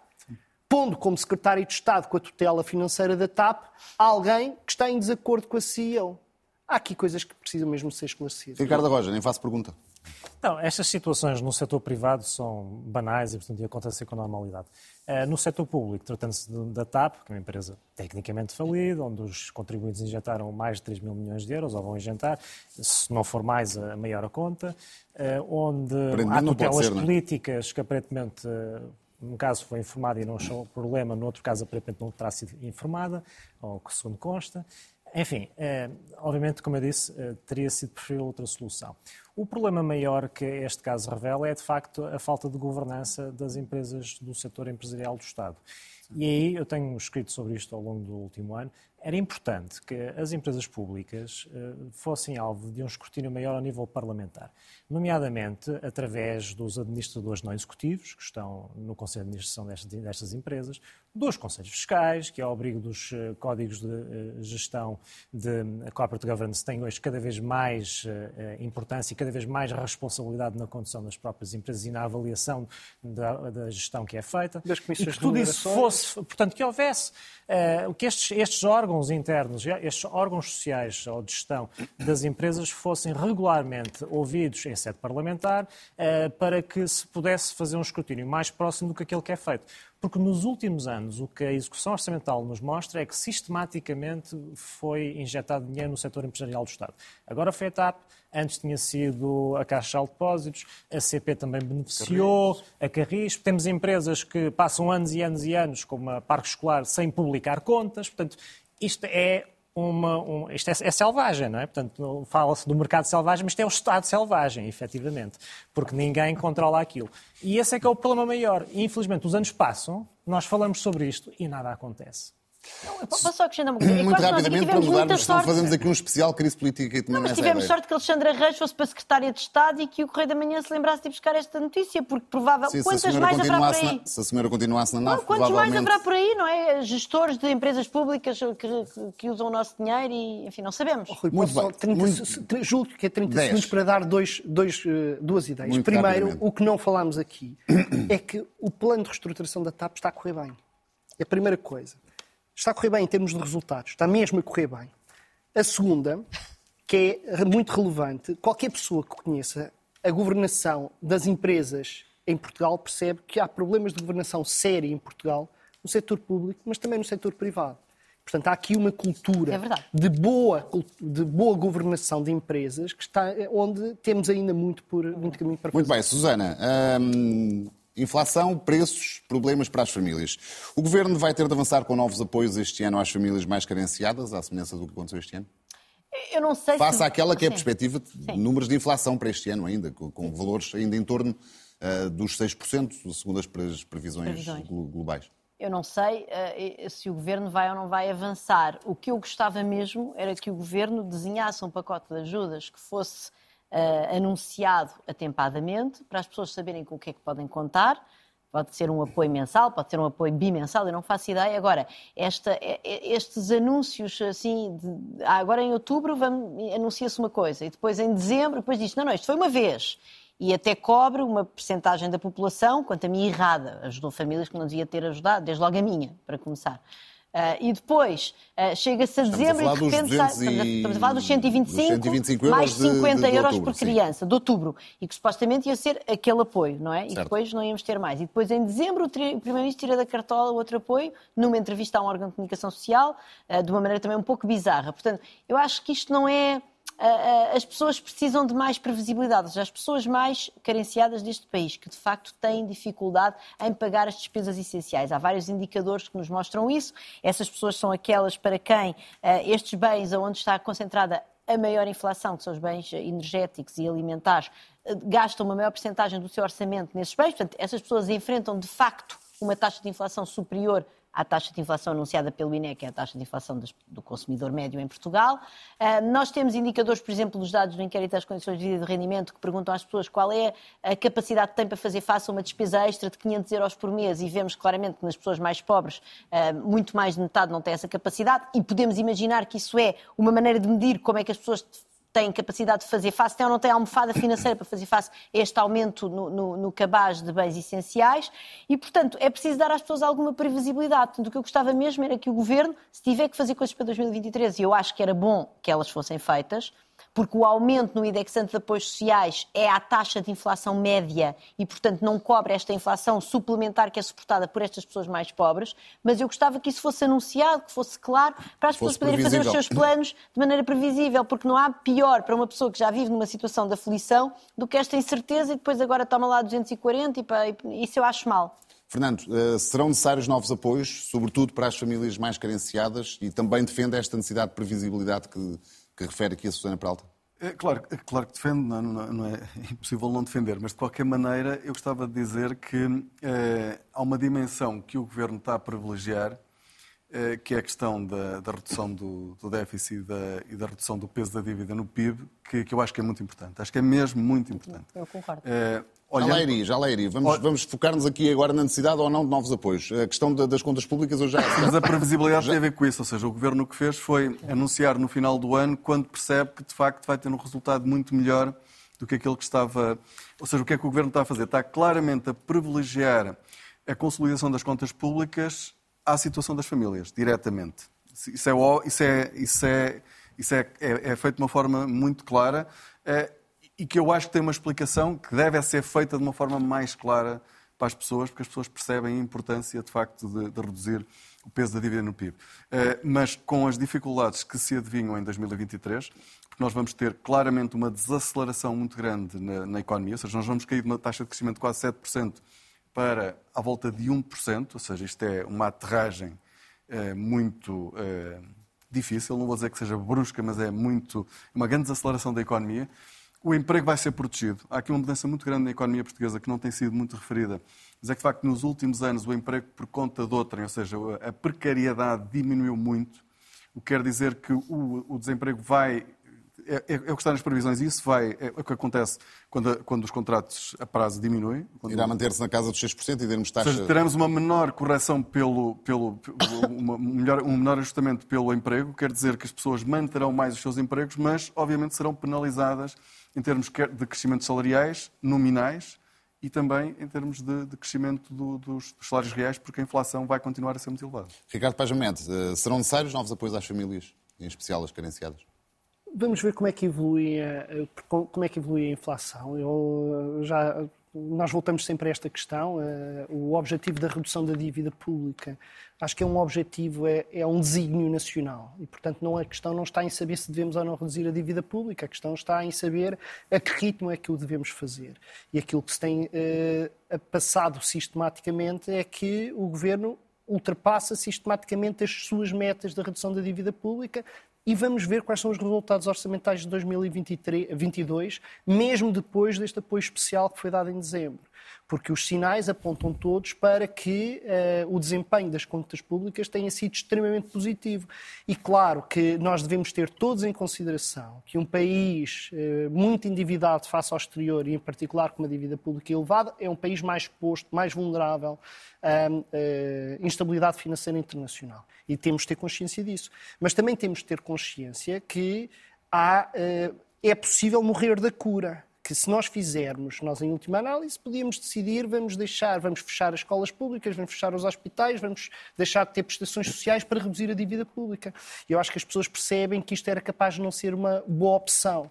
pondo como secretário de Estado com a tutela financeira da TAP alguém que está em desacordo com a CEO. Há aqui coisas que precisam mesmo ser esclarecidas. Ricardo Roja, nem faço pergunta. Não, estas situações no setor privado são banais e, portanto, acontecem com normalidade. Eh, no setor público, tratando-se da TAP, que é uma empresa tecnicamente falida, onde os contribuintes injetaram mais de 3 mil milhões de euros, ou vão injetar, se não for mais, a maior a conta, eh, onde há tutelas ser, é? políticas que aparentemente num caso foi informada e não achou problema, no outro caso aparentemente não terá sido informada, ou que segundo consta. Enfim, eh, obviamente, como eu disse, eh, teria sido preferível outra solução. O problema maior que este caso revela é, de facto, a falta de governança das empresas do setor empresarial do Estado. E aí eu tenho escrito sobre isto ao longo do último ano. Era importante que as empresas públicas eh, fossem alvo de um escrutínio maior ao nível parlamentar, nomeadamente através dos administradores não executivos, que estão no Conselho de Administração destas, destas empresas, dos conselhos fiscais, que ao abrigo dos uh, códigos de uh, gestão de corporate governance têm hoje cada vez mais importância e cada vez mais responsabilidade na condução das próprias empresas e na avaliação da, da gestão que é feita. Das comissões e que tudo isso fosse, portanto, que houvesse, que estes, estes órgãos internos, estes órgãos sociais ou de gestão das empresas fossem regularmente ouvidos em sede parlamentar para que se pudesse fazer um escrutínio mais próximo do que aquele que é feito. Porque nos últimos anos o que a execução orçamental nos mostra é que sistematicamente foi injetado dinheiro no setor empresarial do Estado. Agora foi a TAP, antes tinha sido a Caixa de Depósitos, a CP também beneficiou, Carris. a Carris. Temos empresas que passam anos e anos e anos, como a Parque Escolar, sem publicar contas. Portanto, isto é uma, um, isto é, é, selvagem, não é? Portanto, fala-se do mercado selvagem, mas isto é o Estado selvagem, efetivamente, porque ninguém controla aquilo. E esse é que é o problema maior. E, infelizmente, os anos passam, nós falamos sobre isto e nada acontece. Posso só acrescentar uma coisa? Muito rapidamente, para mudarmos, senão fazemos aqui um especial crise política e Não, mas tivemos sorte que Alexandra Reis fosse para a Secretária de Estado e que o Correio da Manhã se lembrasse de buscar esta notícia, porque provavelmente... Quantas mais haverá por aí? Na, se a senhora continuasse na nave, não, Quantos mais haverá por aí, não é? Gestores de empresas públicas que, que, que usam o nosso dinheiro e, enfim, não sabemos. Oh, Rui, muito bem. 30, muito... Julgo que é 30 10. segundos para dar dois, dois, eh, duas ideias. Muito Primeiro, o que não falámos aqui é que o plano de reestruturação da TAP está a correr bem. É a primeira coisa está a correr bem em termos de resultados, está mesmo a correr bem. A segunda, que é muito relevante, qualquer pessoa que conheça a governação das empresas em Portugal percebe que há problemas de governação séria em Portugal, no setor público, mas também no setor privado. Portanto, há aqui uma cultura é de, boa, de boa governação de empresas que está, onde temos ainda muito, por, muito caminho para fazer. Muito bem, Susana. Hum, Inflação, preços, problemas para as famílias. O Governo vai ter de avançar com novos apoios este ano às famílias mais carenciadas, à semelhança do que aconteceu este ano? Eu não sei Faça se... àquela que é a perspectiva de Sim. números de inflação para este ano ainda, com, com valores ainda em torno uh, dos 6%, segundo as previsões, previsões. globais. Eu não sei uh, se o Governo vai ou não vai avançar. O que eu gostava mesmo era que o Governo desenhasse um pacote de ajudas que fosse uh, anunciado atempadamente, para as pessoas saberem com o que é que podem contar. Pode ser um apoio mensal, pode ser um apoio bimensal, eu não faço ideia. Agora, esta, estes anúncios assim, de, ah, agora em outubro anuncia-se uma coisa e depois em dezembro, depois diz, não, não, isto foi uma vez e até cobre uma percentagem da população, quanto a mim, errada. Ajudou famílias que não devia ter ajudado, desde logo a minha, para começar. Uh, e depois uh, chega-se a dezembro e de repente sai, estamos, a, a falar dos 125, dos 125 mais 50 de, de, de euros outubro, por criança, sim. de outubro, e que supostamente ia ser aquele apoio, não é? Certo. E depois não íamos ter mais. E depois em dezembro o Primeiro-Ministro tira da cartola outro apoio, numa entrevista a um órgão de comunicação social, uh, de uma maneira também um pouco bizarra. Portanto, eu acho que isto não é as pessoas precisam de mais previsibilidade, as pessoas mais carenciadas deste país, que de facto têm dificuldade em pagar as despesas essenciais. Há vários indicadores que nos mostram isso. Essas pessoas são aquelas para quem estes bens, onde está concentrada a maior inflação, que são os bens energéticos e alimentares, gastam uma maior porcentagem do seu orçamento nesses bens. Portanto, essas pessoas enfrentam de facto uma taxa de inflação superior à taxa de inflação anunciada pelo INE, que é a taxa de inflação do consumidor médio em Portugal. Ah, nós temos indicadores, por exemplo, dos dados do inquérito às condições de vida e de rendimento, que perguntam às pessoas qual é a capacidade que têm para fazer face a uma despesa extra de 500 euros por mês e vemos claramente que nas pessoas mais pobres ah, muito mais de metade não tem essa capacidade e podemos imaginar que isso é uma maneira de medir como é que as pessoas têm capacidade de fazer face, tem ou não tem almofada financeira para fazer face a este aumento no, no, no, cabaz de bens essenciais e, portanto, é preciso dar às pessoas alguma previsibilidade. Portanto, o que eu gostava mesmo era que o Governo, se tiver que fazer coisas para 2023, e eu acho que era bom que elas fossem feitas, porque o aumento no indexante de apoios sociais é a taxa de inflação média e, portanto, não cobre esta inflação suplementar que é suportada por estas pessoas mais pobres, mas eu gostava que isso fosse anunciado, que fosse claro, para as pessoas poderem fazer os seus planos de maneira previsível, porque não há pior para uma pessoa que já vive numa situação de aflição do que esta incerteza e depois agora toma lá 240 e isso eu acho mal. Fernando, eh, serão necessários novos apoios, sobretudo para as famílias mais carenciadas, e também defende esta necessidade de previsibilidade que, que refere aqui a Susana Peralta? É, claro, é claro que defendo, não, não, não, é impossível não defender, mas de qualquer maneira eu gostava de dizer que é, há uma dimensão que o Governo está a privilegiar, é, que é a questão da, da redução do, do déficit e da, e da, redução do peso da dívida no PIB, que, que, eu acho que é muito importante. Acho que é mesmo muito importante. Eu concordo. É, Olhando... Já lá iria, já lá iria. Vamos, vamos focar-nos aqui agora na necessidade ou não de novos apoios. A questão das contas públicas eu já... Mas a previsibilidade já... tem a ver com isso, ou seja, o Governo o que fez foi anunciar no final do ano quando percebe que de facto vai ter um resultado muito melhor do que aquele que estava... Ou seja, o que é que o Governo está a fazer? Está claramente a privilegiar a consolidação das contas públicas à situação das famílias, diretamente. Isso é, isso é, isso é, isso é, é, é feito de uma forma muito clara. É, e que eu acho que tem uma explicação que deve ser feita de uma forma mais clara para as pessoas, porque as pessoas percebem a importância, de facto, de, de reduzir o peso da dívida no PIB. Eh, mas com as dificuldades que se adivinham em 2023, porque nós vamos ter claramente uma desaceleração muito grande na, na economia, ou seja, nós vamos cair de uma taxa de crescimento de quase 7% para à volta de 1%, ou seja, isto é uma aterragem eh, muito eh, difícil, não vou dizer que seja brusca, mas é muito uma grande desaceleração da economia. O emprego vai ser protegido. Há aqui uma mudança muito grande na economia portuguesa que não tem sido muito referida. Mas é que, de facto, nos últimos anos o emprego por conta de outrem, ou seja, a precariedade diminuiu muito. O que quer dizer que o, o desemprego vai é, é, é, o que está nas previsões isso vai, é o que acontece quando, quando os contratos a prazo diminuem. Quando... Irá manter-se na casa dos 6% e termos taxa... Ou seja, teremos uma menor correção pelo, pelo, pelo uma melhor, um menor ajustamento pelo emprego, quer dizer que as pessoas manterão mais os seus empregos, mas obviamente serão penalizadas em termos de crescimentos salariais, nominais, e também em termos de, de crescimento do, dos, dos, salários reais, porque a inflação vai continuar a ser muito elevada. Ricardo Pajamente, eh, serão necessários novos apoios às famílias, em especial as carenciadas? Vamos ver como é que evolui a, como é que evolui a inflação. Eu já nós voltamos sempre a esta questão. O objetivo da redução da dívida pública, acho que é um objetivo, é, é um desígnio nacional. E, portanto, não, a questão não está em saber se devemos ou não reduzir a dívida pública, a questão está em saber a que ritmo é que o devemos fazer. E aquilo que se tem eh, passado sistematicamente é que o governo ultrapassa sistematicamente as suas metas da redução da dívida pública, e vamos ver quais são os resultados orçamentais de 2022, mesmo depois deste apoio especial que foi dado em dezembro porque os sinais apontam todos para que uh, o desempenho das contas públicas tenha sido extremamente positivo. E claro que nós devemos ter todos em consideração que um país uh, muito endividado face ao exterior, e em particular com uma dívida pública elevada, é um país mais exposto, mais vulnerável à uh, instabilidade financeira internacional. E temos de ter consciência disso. Mas também temos de ter consciência que há, é possível morrer da cura que se nós fizermos, nós em última análise, podíamos decidir, vamos deixar, vamos fechar as escolas públicas, vamos fechar os hospitais, vamos deixar de ter prestações sociais para reduzir a dívida pública. E eu acho que as pessoas percebem que isto era capaz de não ser uma boa opção.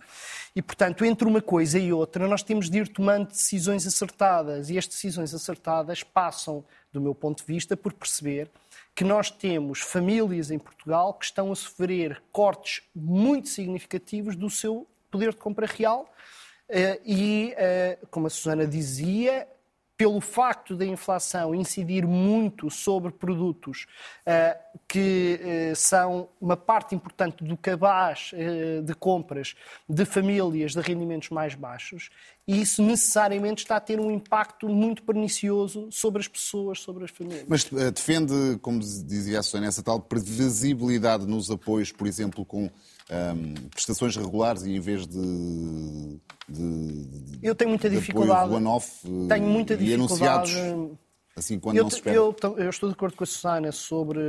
E, portanto, entre uma coisa e outra, nós temos de ir tomando decisões acertadas. E as decisões acertadas passam, do meu ponto de vista, por perceber que nós temos famílias em Portugal que estão a sofrer cortes muito significativos do seu poder de compra real e, eh, como a Susana dizia, pelo facto da inflação incidir muito sobre produtos uh, que uh, são uma parte importante do cabaz uh, de compras de famílias de rendimentos mais baixos, isso necessariamente está a ter um impacto muito pernicioso sobre as pessoas, sobre as famílias. Mas defende, como dizia a Susana, essa tal previsibilidade nos apoios, por exemplo, com um, prestações regulares e em vez de, de, eu tenho muita dificuldade. one-off tenho muita dificuldade assim quando eu, não se espera. Eu, eu, estou de acordo com a Susana sobre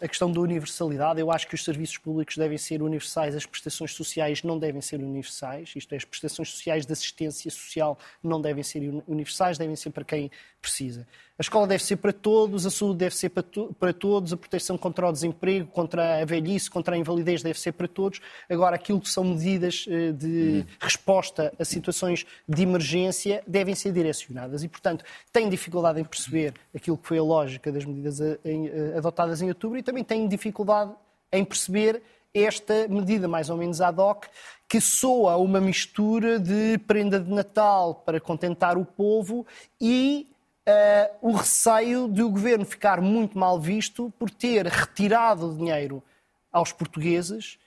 a questão da universalidade. Eu acho que os serviços públicos devem ser universais, as prestações sociais não devem ser universais. Isto é, as prestações sociais de assistência social não devem ser universais, devem ser para quem precisa. A escola deve ser para todos, a saúde deve ser para, to para, todos, a proteção contra o desemprego, contra a velhice, contra a invalidez deve ser para todos. Agora, aquilo que são medidas eh, de resposta a situações de emergência devem ser direcionadas. E, portanto, tenho dificuldade em perceber aquilo que foi a lógica das medidas eh, eh, adotadas em outubro e também tenho dificuldade em perceber esta medida mais ou menos ad hoc, que soa uma mistura de prenda de Natal para contentar o povo e uh, o receio de o governo ficar muito mal visto por ter retirado dinheiro aos portugueses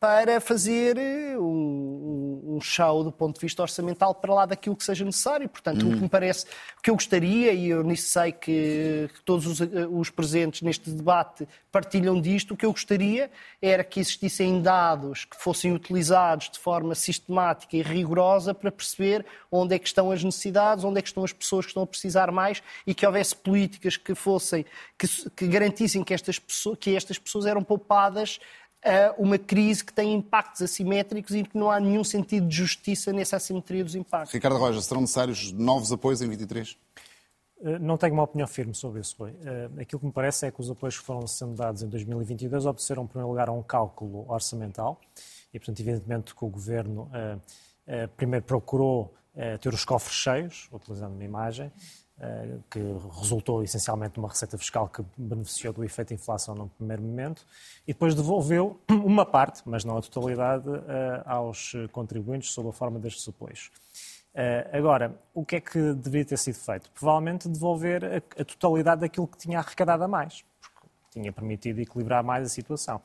para fazer eh, um, um, show do ponto de vista orçamental para lá daquilo que seja necessário. Portanto, uhum. o que me parece, o que eu gostaria, e eu nisso sei que, que todos os, eh, os, presentes neste debate partilham disto, o que eu gostaria era que existissem dados que fossem utilizados de forma sistemática e rigorosa para perceber onde é que estão as necessidades, onde é que estão as pessoas que estão a precisar mais e que houvesse políticas que fossem, que, que garantissem que estas, pessoas, que estas pessoas eram poupadas a uma crise que tem impactos assimétricos e que não há nenhum sentido de justiça nessa assimetria dos impactos. Ricardo Roja, serão necessários novos apoios em 23? Eh, não tenho uma opinião firme sobre isso, Rui. Eh, aquilo que me parece é que os apoios que foram sendo dados em 2022 obedeceram, em primeiro lugar, a um cálculo orçamental e, portanto, evidentemente que o Governo eh, primeiro procurou ter os cofres cheios, utilizando uma imagem, que resultou essencialmente numa receita fiscal que beneficiou do efeito de inflação no primeiro momento, e depois devolveu uma parte, mas não a totalidade, aos contribuintes sob a forma destes apoios. Agora, o que é que deveria ter sido feito? Provavelmente devolver a, totalidade daquilo que tinha arrecadado a mais, porque tinha permitido equilibrar mais a situação.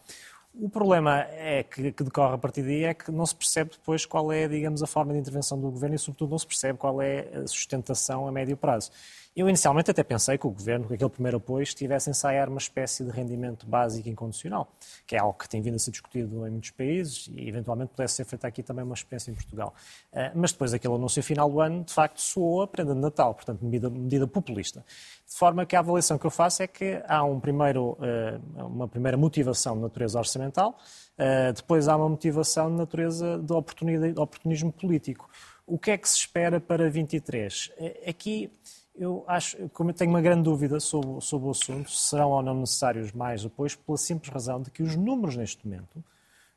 O problema é que, que, decorre a partir daí é que não se percebe depois qual é, digamos, a forma de intervenção do governo e, sobretudo, não se percebe qual é a sustentação a médio prazo. Eu inicialmente até pensei que o Governo, com aquele primeiro apoio, estivesse a ensaiar uma espécie de rendimento básico incondicional, que é algo que tem vindo a ser discutido em muitos países e eventualmente pudesse ser feita aqui também uma experiência em Portugal. Eh, mas depois aquele anúncio final do ano, de facto, soou a prenda de Natal, portanto, medida, medida populista. De forma que a avaliação que eu faço é que há um primeiro, eh, uma primeira motivação de natureza orçamental, eh, depois há uma motivação de natureza de oportunismo político. O que é que se espera para 23? Aqui eu acho, como eu tenho uma grande dúvida sobre, sobre o assunto, serão ou não necessários mais apoios, pela simples razão de que os números neste momento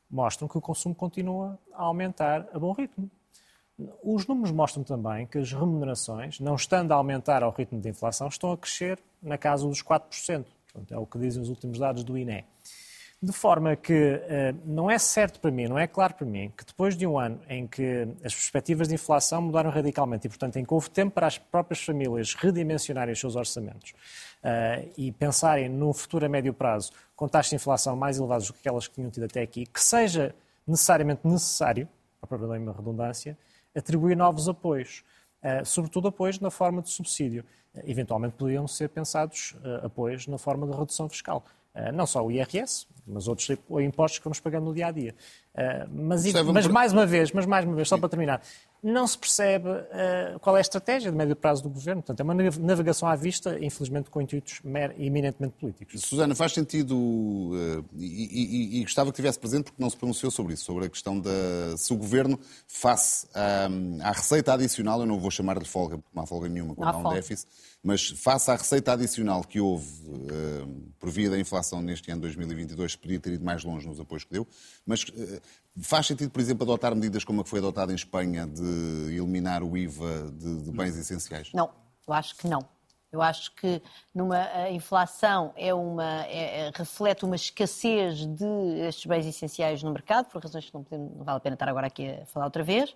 mostram que o consumo continua a aumentar a bom ritmo. Os números mostram também que as remunerações, não estando a aumentar ao ritmo de inflação, estão a crescer na casa dos 4%. Portanto, é o que dizem os últimos dados do INE. De forma que uh, não é certo para mim, não é claro para mim, que depois de um ano em que as perspectivas de inflação mudaram radicalmente e, portanto, em que houve tempo para as próprias famílias redimensionarem os seus orçamentos uh, e pensarem num futuro a médio prazo com taxas de inflação mais elevadas do que aquelas que tinham tido até aqui, que seja necessariamente necessário, a própria redundância, atribuir novos apoios, uh, sobretudo apoios na forma de subsídio. eventualmente poderiam ser pensados apoios na forma de redução fiscal. Não só o IRS, mas outros impostos que vamos pagando no dia a dia. Uh, mas, mas mais uma vez, mas mais uma vez, só para terminar, não se percebe uh, qual é a estratégia de médio prazo do governo. Portanto, é uma navegação à vista, infelizmente com intuitos eminentemente políticos. Susana, faz sentido, e, e, e, gostava que estivesse presente porque não se pronunciou sobre isso, sobre a questão da se o governo, face à, à receita adicional, eu não vou chamar de folga, porque não há folga nenhuma quando há um déficit, mas face à receita adicional que houve uh, por via da inflação neste ano 2022, podia ter ido mais longe nos apoios que deu, mas uh, faz sentido, por exemplo, adotar medidas como a que foi adotada em Espanha de eliminar o IVA de, de bens essenciais? Não, eu acho que não. Eu acho que numa, a inflação é uma, é, é reflete uma escassez de estes bens essenciais no mercado, por razões que não, não vale a pena estar agora aqui a falar outra vez.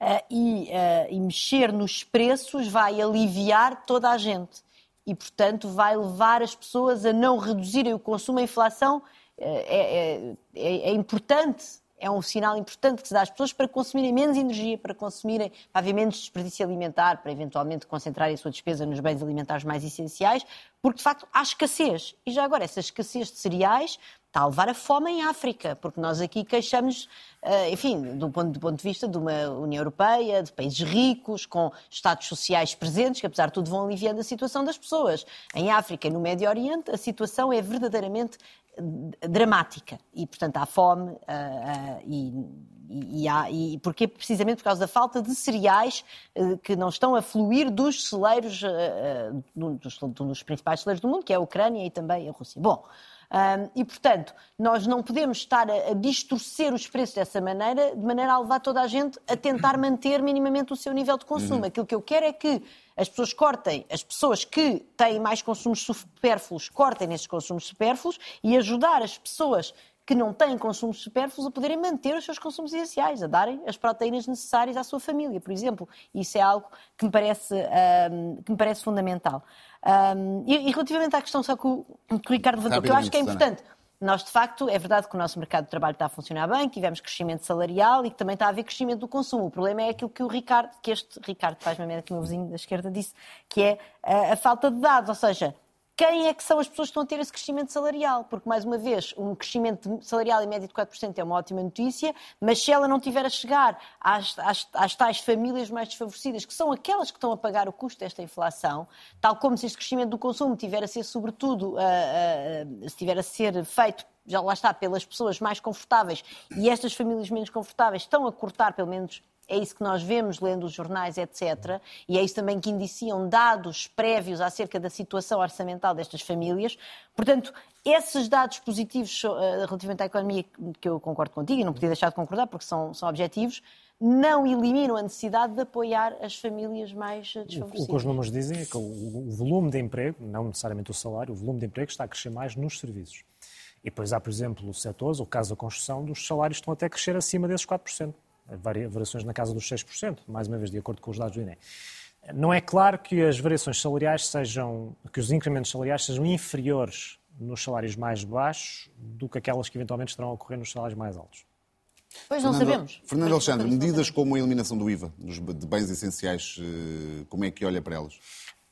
Uh, e, uh, e mexer nos preços vai aliviar toda a gente e, portanto, vai levar as pessoas a não reduzirem o consumo. A inflação uh, é, é, é, importante, é um sinal importante que se dá às pessoas para consumirem menos energia, para consumirem, para haver menos desperdício alimentar, para eventualmente concentrarem a sua despesa nos bens alimentares mais essenciais, porque de facto há escassez. E já agora, essa escassez de cereais está a fome em África, porque nós aqui queixamos, eh, enfim, do ponto, do ponto de vista de uma União Europeia, de países ricos, com Estados sociais presentes, que apesar de tudo vão aliviando a situação das pessoas. Em África e no Médio Oriente, a situação é verdadeiramente eh, dramática e, portanto, há fome uh, uh, e, e, há, e porque precisamente por causa da falta de cereais que não estão a fluir dos celeiros, dos, dos principais celeiros do mundo, que é a Ucrânia e também a Rússia. Bom, um, e, portanto, nós não podemos estar a, a, distorcer os preços dessa maneira, de maneira a levar toda a gente a tentar manter minimamente o seu nível de consumo. Uhum. Aquilo que eu quero é que as pessoas cortem, as pessoas que têm mais consumos supérfluos, cortem nesses consumos supérfluos e ajudar as pessoas que não têm consumos supérfluos a poderem manter os seus consumos essenciais, a darem as proteínas necessárias à sua família, por exemplo. Isso é algo que me parece, um, que me parece fundamental. Um, e, e, relativamente à questão só que o, que o Ricardo levantou, que eu acho que é importante. Nós, de facto, é verdade que o nosso mercado de trabalho está a funcionar bem, que tivemos crescimento salarial e que também está a haver crescimento do consumo. O problema é aquilo que o Ricardo, que este Ricardo faz-me que o meu vizinho da esquerda disse, que é a, a falta de dados. Ou seja, quem é que são as pessoas que estão a ter esse crescimento salarial? Porque, mais uma vez, um crescimento salarial em média de 4% é uma ótima notícia, mas se ela não tiver a chegar às, às, às, tais famílias mais desfavorecidas, que são aquelas que estão a pagar o custo desta inflação, tal como se este crescimento do consumo tiver a ser, sobretudo, se tiver a ser feito já lá está, pelas pessoas mais confortáveis e estas famílias menos confortáveis estão a cortar pelo menos é isso que nós vemos lendo os jornais, etc. E é isso também que indiciam dados prévios acerca da situação orçamental destas famílias. Portanto, esses dados positivos uh, relativamente à economia, que eu concordo contigo e não podia deixar de concordar porque são, são objetivos, não eliminam a necessidade de apoiar as famílias mais desfavorecidas. O que os números dizem é que o volume de emprego, não necessariamente o salário, o volume de emprego está a crescer mais nos serviços. E depois há, por exemplo, setores, o caso da construção, dos salários estão até a crescer acima desses 4%. Variações na casa dos 6%, mais uma vez, de acordo com os dados do INE. Não é claro que as variações salariais sejam, que os incrementos salariais sejam inferiores nos salários mais baixos do que aquelas que eventualmente estarão a ocorrer nos salários mais altos. Pois não Fernando, sabemos. Fernando Pois, Alexandre, medidas como a eliminação do IVA de bens essenciais, eh, como é que olha para elas?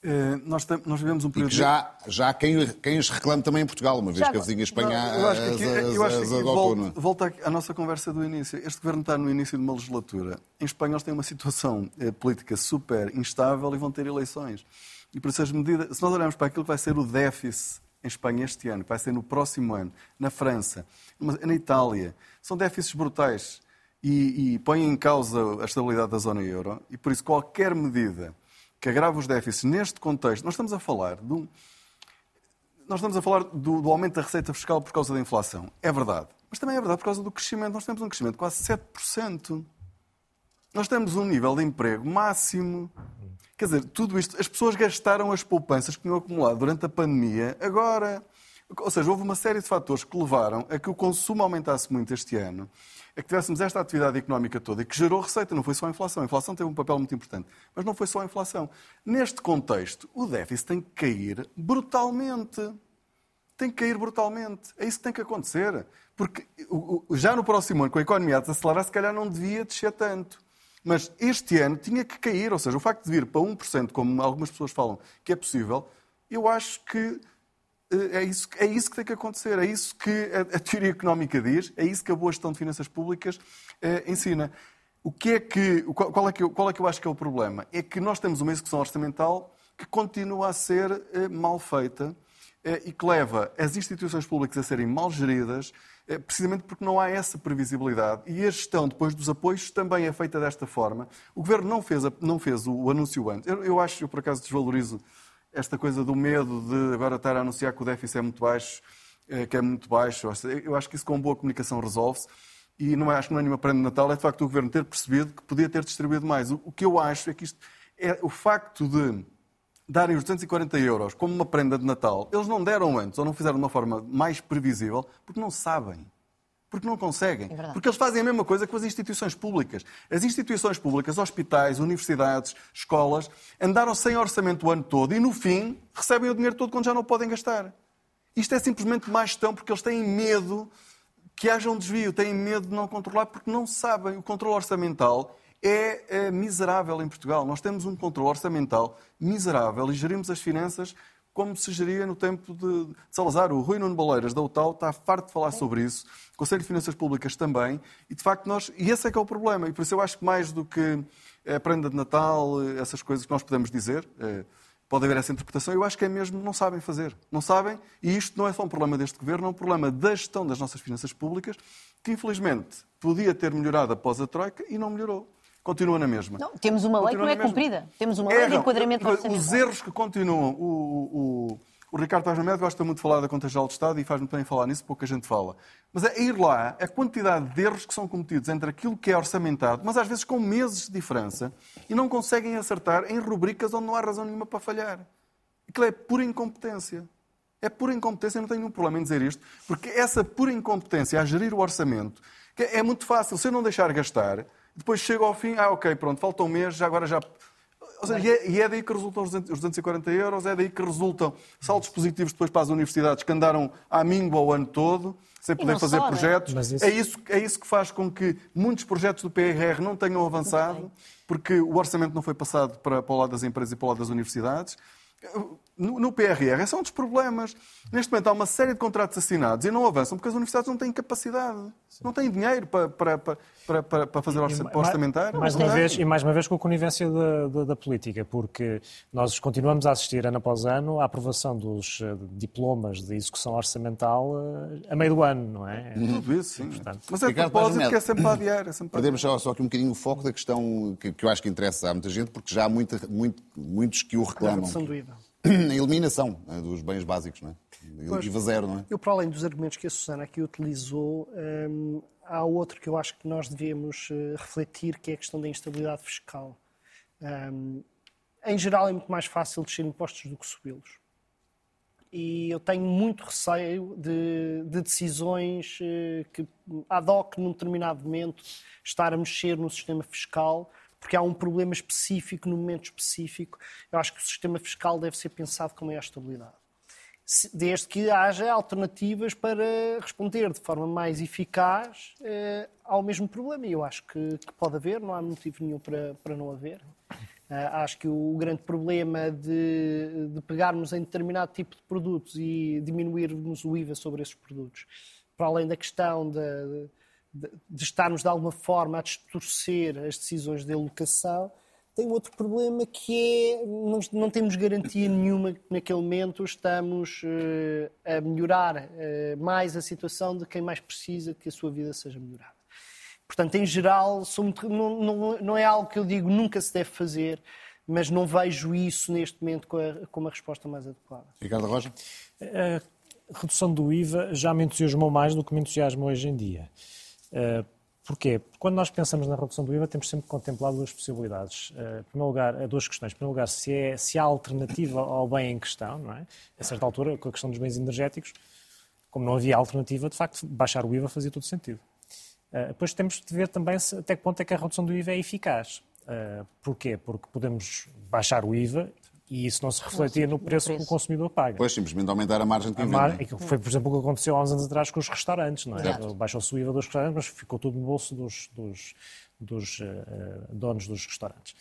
Eh, Nós, nós vivemos um E período... que já, já há quem, quem as reclame também em Portugal, uma vez Já que a vizinha Espanha Eu acho que as, aqui, as, eu acho que é? volta, volta à nossa conversa do início. Este governo está no início de uma legislatura. Em Espanha eles têm uma situação eh, política super instável e vão ter eleições. E por isso as medidas, se nós olharmos para aquilo que vai ser o déficit em Espanha este ano, que vai ser no próximo ano, na França, na Itália, são déficits brutais e, e põem em causa a estabilidade da zona euro. E por isso qualquer medida que agrave os déficits neste contexto, nós estamos a falar de um, nós estamos a falar do, do aumento da receita fiscal por causa da inflação. É verdade. Mas também é verdade por causa do crescimento. Nós temos um crescimento de quase 7%. Nós temos um nível de emprego máximo. Quer dizer, tudo isto, as pessoas gastaram as poupanças que tinham acumulado durante a pandemia agora. Ou seja, houve uma série de fatores que levaram a que o consumo aumentasse muito este ano, a que tivéssemos esta atividade económica toda que gerou receita, não foi só a inflação. A inflação teve um papel muito importante, mas não foi só a inflação. Neste contexto, o déficit tem que cair brutalmente tem que cair brutalmente. É isso que tem que acontecer. Porque já no próximo ano, com a economia a desacelerar, se calhar não devia descer tanto. Mas este ano tinha que cair, ou seja, o facto de vir para 1%, como algumas pessoas falam que é possível, eu acho que é isso, é isso que tem que acontecer, é isso que a, a teoria económica diz, é isso que a boa gestão de finanças públicas eh, ensina. O que é que, qual, qual é que eu, qual é que eu acho que é o problema? É que nós temos uma execução orçamental que continua a ser eh, mal feita eh, e que leva as instituições públicas a serem mal geridas, precisamente porque não há essa previsibilidade. E a gestão depois dos apoios também é feita desta forma. O Governo não fez, não fez o, o anúncio antes. Eu, eu acho, eu por acaso desvalorizo esta coisa do medo de agora estar a anunciar que o déficit é muito baixo, eh, que é muito baixo. Eu acho- que isso com boa comunicação resolve-se. E não é, acho que não é nenhuma prenda de Natal, é de facto o Governo ter percebido que podia ter distribuído mais. O, o que eu acho é que isto é o facto de darem os 240 euros como uma prenda de Natal, eles não deram antes ou não fizeram de uma forma mais previsível porque não sabem. Porque não conseguem. verdade. porque eles fazem a mesma coisa com as instituições públicas. As instituições públicas, hospitais, universidades, escolas, andaram sem orçamento o ano todo e, no fim, recebem o dinheiro todo quando já não podem gastar. Isto é simplesmente má gestão porque eles têm medo que haja um desvio, têm medo de não controlar porque não sabem. O controle orçamental é, é miserável em Portugal. Nós temos um controle orçamental miserável e gerimos as finanças como se geria no tempo de de Salazar. O Rui Nuno Baleiras, da UTAL, está farto de falar sobre isso. O Conselho de Finanças Públicas também. E, de facto, nós... E esse é que é o problema. E por isso eu acho que mais do que a prenda de Natal, essas coisas que nós podemos dizer, eh, pode haver essa interpretação, eu acho que é mesmo não sabem fazer. Não sabem, e isto não é só um problema deste governo, é um problema da gestão das nossas finanças públicas, que infelizmente podia ter melhorado após a Troika e não melhorou. Continua na mesma. Não, temos uma lei que não Continua é cumprida. Temos uma lei de Erram. enquadramento Os orçamental. erros que continuam. O, o, o Ricardo Paz Médio gosta muito de falar da Conta Geral de Estado e faz muito bem falar nisso, pouca gente fala. Mas é ir lá, a quantidade de erros que são cometidos entre aquilo que é orçamentado, mas às vezes com meses de diferença, e não conseguem acertar em rubricas onde não há razão nenhuma para falhar. Aquilo é pura incompetência. É pura incompetência, não tenho nenhum problema em dizer isto, porque essa pura incompetência a gerir o orçamento é muito fácil. Se eu não deixar gastar, depois chego ao fim, ah, ok, pronto, falta um mês, já agora já. Ou seja, e é, e é daí que resultam os 200 os 240 euros, é daí que resultam saldos positivos depois para as universidades que andaram à míngua o ano todo, sem poder fazer só, é? projetos. Mas isso- É, isso, é isso que faz com que muitos projetos do PRR não tenham avançado, porque o orçamento não foi passado para, para o lado das empresas e para o lado das universidades. No, no PRR, esse é um dos problemas. Neste momento há uma série de contratos assinados e não avançam porque as universidades não têm capacidade, não têm dinheiro para, para, para, para, para fazer orçamentar. Mais uma vez, e mais uma vez com a conivência da, da- da política, porque nós continuamos a assistir ano após ano à aprovação dos eh, diplomas de execução orçamental eh, a meio do ano, não é? Tudo isso, sim. Portanto, Mas é de Ricardo propósito que é sempre para adiar. É sempre Perdemos só, só aqui um bocadinho o foco da questão que, que eu acho que interessa a muita gente, porque já há muita, muito- muitos que o A reclamam. redução do IVA. A eliminação né, dos bens básicos, não é? Pois. IVA zero, não é? Eu, para além dos argumentos que a Susana aqui utilizou, hum, há outro que eu acho que nós devemos uh, refletir, que é a questão da instabilidade fiscal. Um, em geral, é muito mais fácil descer impostos do que subi-los. E eu tenho muito receio de, de decisões uh, que, ad hoc, num determinado momento, estar a mexer no sistema fiscal, porque há um problema específico, no momento específico. Eu acho que o sistema fiscal deve ser pensado com maior estabilidade desde que haja alternativas para responder de forma mais eficaz eh, ao mesmo problema. E eu acho que, que, pode haver, não há motivo nenhum para, para não haver. Uh, acho que o grande problema de, de, pegarmos em determinado tipo de produtos e diminuirmos o IVA sobre esses produtos, para além da questão de, de, estarmos de alguma forma a distorcer as decisões de alocação, tem outro problema que é não, não temos garantia nenhuma que naquele momento estamos uh, a melhorar uh, mais a situação de quem mais precisa que a sua vida seja melhorada. Portanto, em geral, muito, não, não, não, é algo que eu digo nunca se deve fazer, mas não vejo isso neste momento como a, a resposta mais adequada. Ricardo Roja? A redução do IVA já me entusiasmou mais do que me entusiasma hoje em dia. Uh, Porquê? Porque quando nós pensamos na redução do IVA, temos sempre que contemplar duas possibilidades. Uh, em primeiro lugar, duas questões. Em primeiro lugar, se, é, se há alternativa ao bem em questão, não é? A certa altura, com a questão dos bens energéticos, como não havia alternativa, de facto, baixar o IVA fazia todo sentido. Depois temos de ver também se, até que ponto é que a redução do IVA é eficaz. Porquê? Porque podemos baixar o IVA e isso não se refletia no preço, preço, que o consumidor paga. Pois, simplesmente aumentar a margem de quem mar... vende. Foi, por exemplo, o que aconteceu há uns anos atrás com os restaurantes, não é? Baixou-se o IVA dos restaurantes, mas ficou tudo no bolso dos, dos, dos uh, donos dos restaurantes.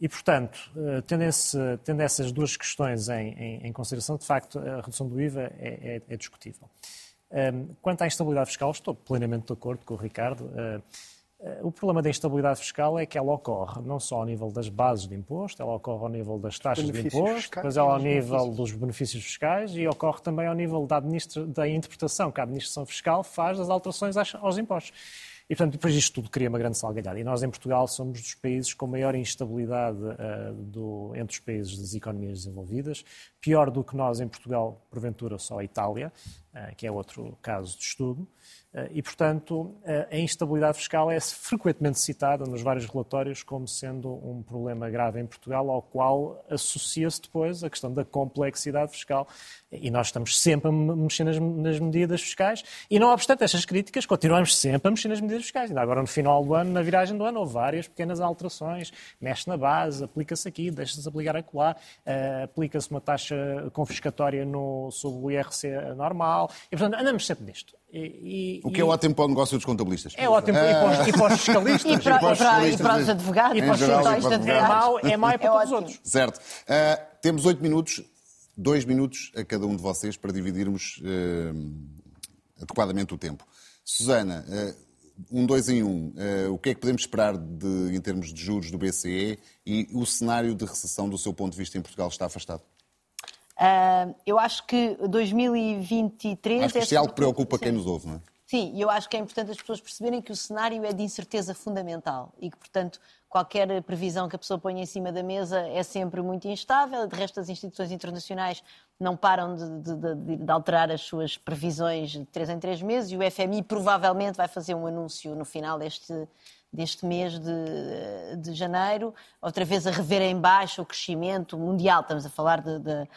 E, portanto, uh, tendo, esse, tendo, essas duas questões em, em, em, consideração, de facto, a redução do IVA é, é, é discutível. Um, ehm, quanto à instabilidade fiscal, estou plenamente de acordo com o Ricardo. Uh, eh, o problema da instabilidade fiscal é que ela ocorre não só ao nível das bases de imposto, ela ocorre ao nível das taxas de imposto, mas ela ao nível dos benefícios fiscais e ocorre também ao nível da, da interpretação que a administração fiscal faz das alterações aos impostos. E, portanto, depois isto tudo cria uma grande salgalhada. E nós, em Portugal, somos dos países com maior instabilidade uh, do, entre os países das economias desenvolvidas. Pior do que nós, em Portugal, porventura, só a Itália, que é outro caso de estudo. Eh, e, portanto, eh, a instabilidade fiscal é frequentemente citada nos vários relatórios como sendo um problema grave em Portugal, ao qual associa-se depois a questão da complexidade fiscal. E nós estamos sempre a mexer nas, nas, medidas fiscais e, não obstante estas críticas, continuamos sempre a mexer nas medidas fiscais. Ainda agora, no final do ano, na viragem do ano, houve várias pequenas alterações. Mexe na base, aplica-se aqui, deixa-se aplicar acolá, uh, aplica-se uma taxa confiscatória no, sobre o IRC normal. E, portanto, andamos sempre nisto. E, o que é ótimo para o negócio dos contabilistas. É ótimo e, para os, e para os fiscalistas. e, para, e, para, e para os advogados. E para os advogados. É mau, é mau é para é todos os outros. Certo. Uh, temos oito minutos, dois minutos a cada um de vocês para dividirmos uh, adequadamente o tempo. Susana, uh, um dois em um, o que é que podemos esperar de, em termos de juros do BCE e o cenário de recessão do seu ponto de vista em Portugal está afastado? Uh, eu acho que 2023. Acho que isto é algo que preocupa quem nos ouve, não é? Sim, e eu acho que é importante as pessoas perceberem que o cenário é de incerteza fundamental e que, portanto, qualquer previsão que a pessoa ponha em cima da mesa é sempre muito instável. De resto, as instituições internacionais não param de, de, de, alterar as suas previsões de três em três meses e o FMI provavelmente vai fazer um anúncio no final deste, deste mês de, de janeiro, outra vez a rever em baixo o crescimento mundial, estamos a falar de, de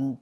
um,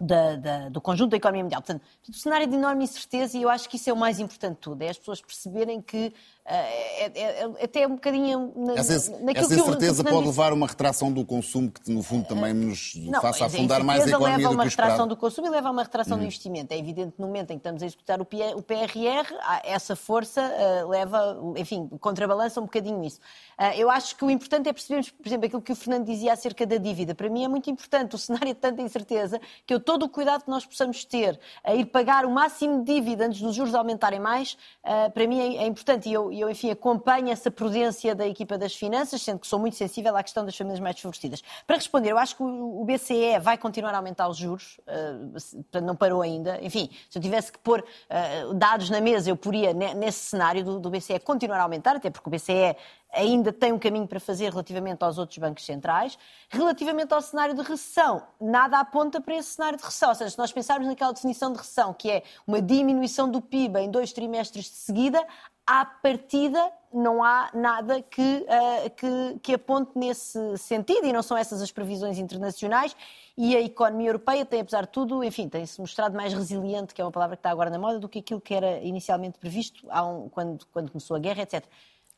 da, do conjunto da economia mundial. Portanto, o cenário de enorme incerteza e eu acho que isso é o mais importante de tudo, é as pessoas perceberem que é, é, é, até um bocadinho na, essa, naquilo essa incerteza pode levar a uma retração do consumo que no fundo também nos não, faça afundar mais a economia leva a uma retração do consumo e leva a uma retração uhum. do investimento. É evidente que no momento em que estamos a executar o PRR, essa força uh, leva, enfim, contrabalança um bocadinho isso. Uh, eu acho que o importante é percebermos, por exemplo, aquilo que o Fernando dizia acerca da dívida. Para mim é muito importante o cenário de tanta incerteza que eu todo o cuidado que nós possamos ter a ir pagar o máximo de dívida antes dos juros aumentarem mais, uh, para mim é, é importante. E eu, eu, enfim, acompanho essa prudência da equipa das finanças, sendo que sou muito sensível à questão das famílias mais desfavorecidas. Para responder, eu acho que o BCE vai continuar a aumentar os juros, uh, não parou ainda. Enfim, se eu tivesse que pôr uh, dados na mesa, eu poria nesse cenário do BCE continuar a aumentar, até porque o BCE ainda tem um caminho para fazer relativamente aos outros bancos centrais. Relativamente ao cenário de recessão, nada aponta para esse cenário de recessão. Ou seja, se nós pensarmos naquela definição de recessão, que é uma diminuição do PIB em dois trimestres de seguida, à partida não há nada que, uh, que, que, aponte nesse sentido e não são essas as previsões internacionais e a economia europeia tem, apesar de tudo, enfim, tem-se mostrado mais resiliente, que é uma palavra que está agora na moda, do que aquilo que era inicialmente previsto um, quando, quando começou a guerra, etc.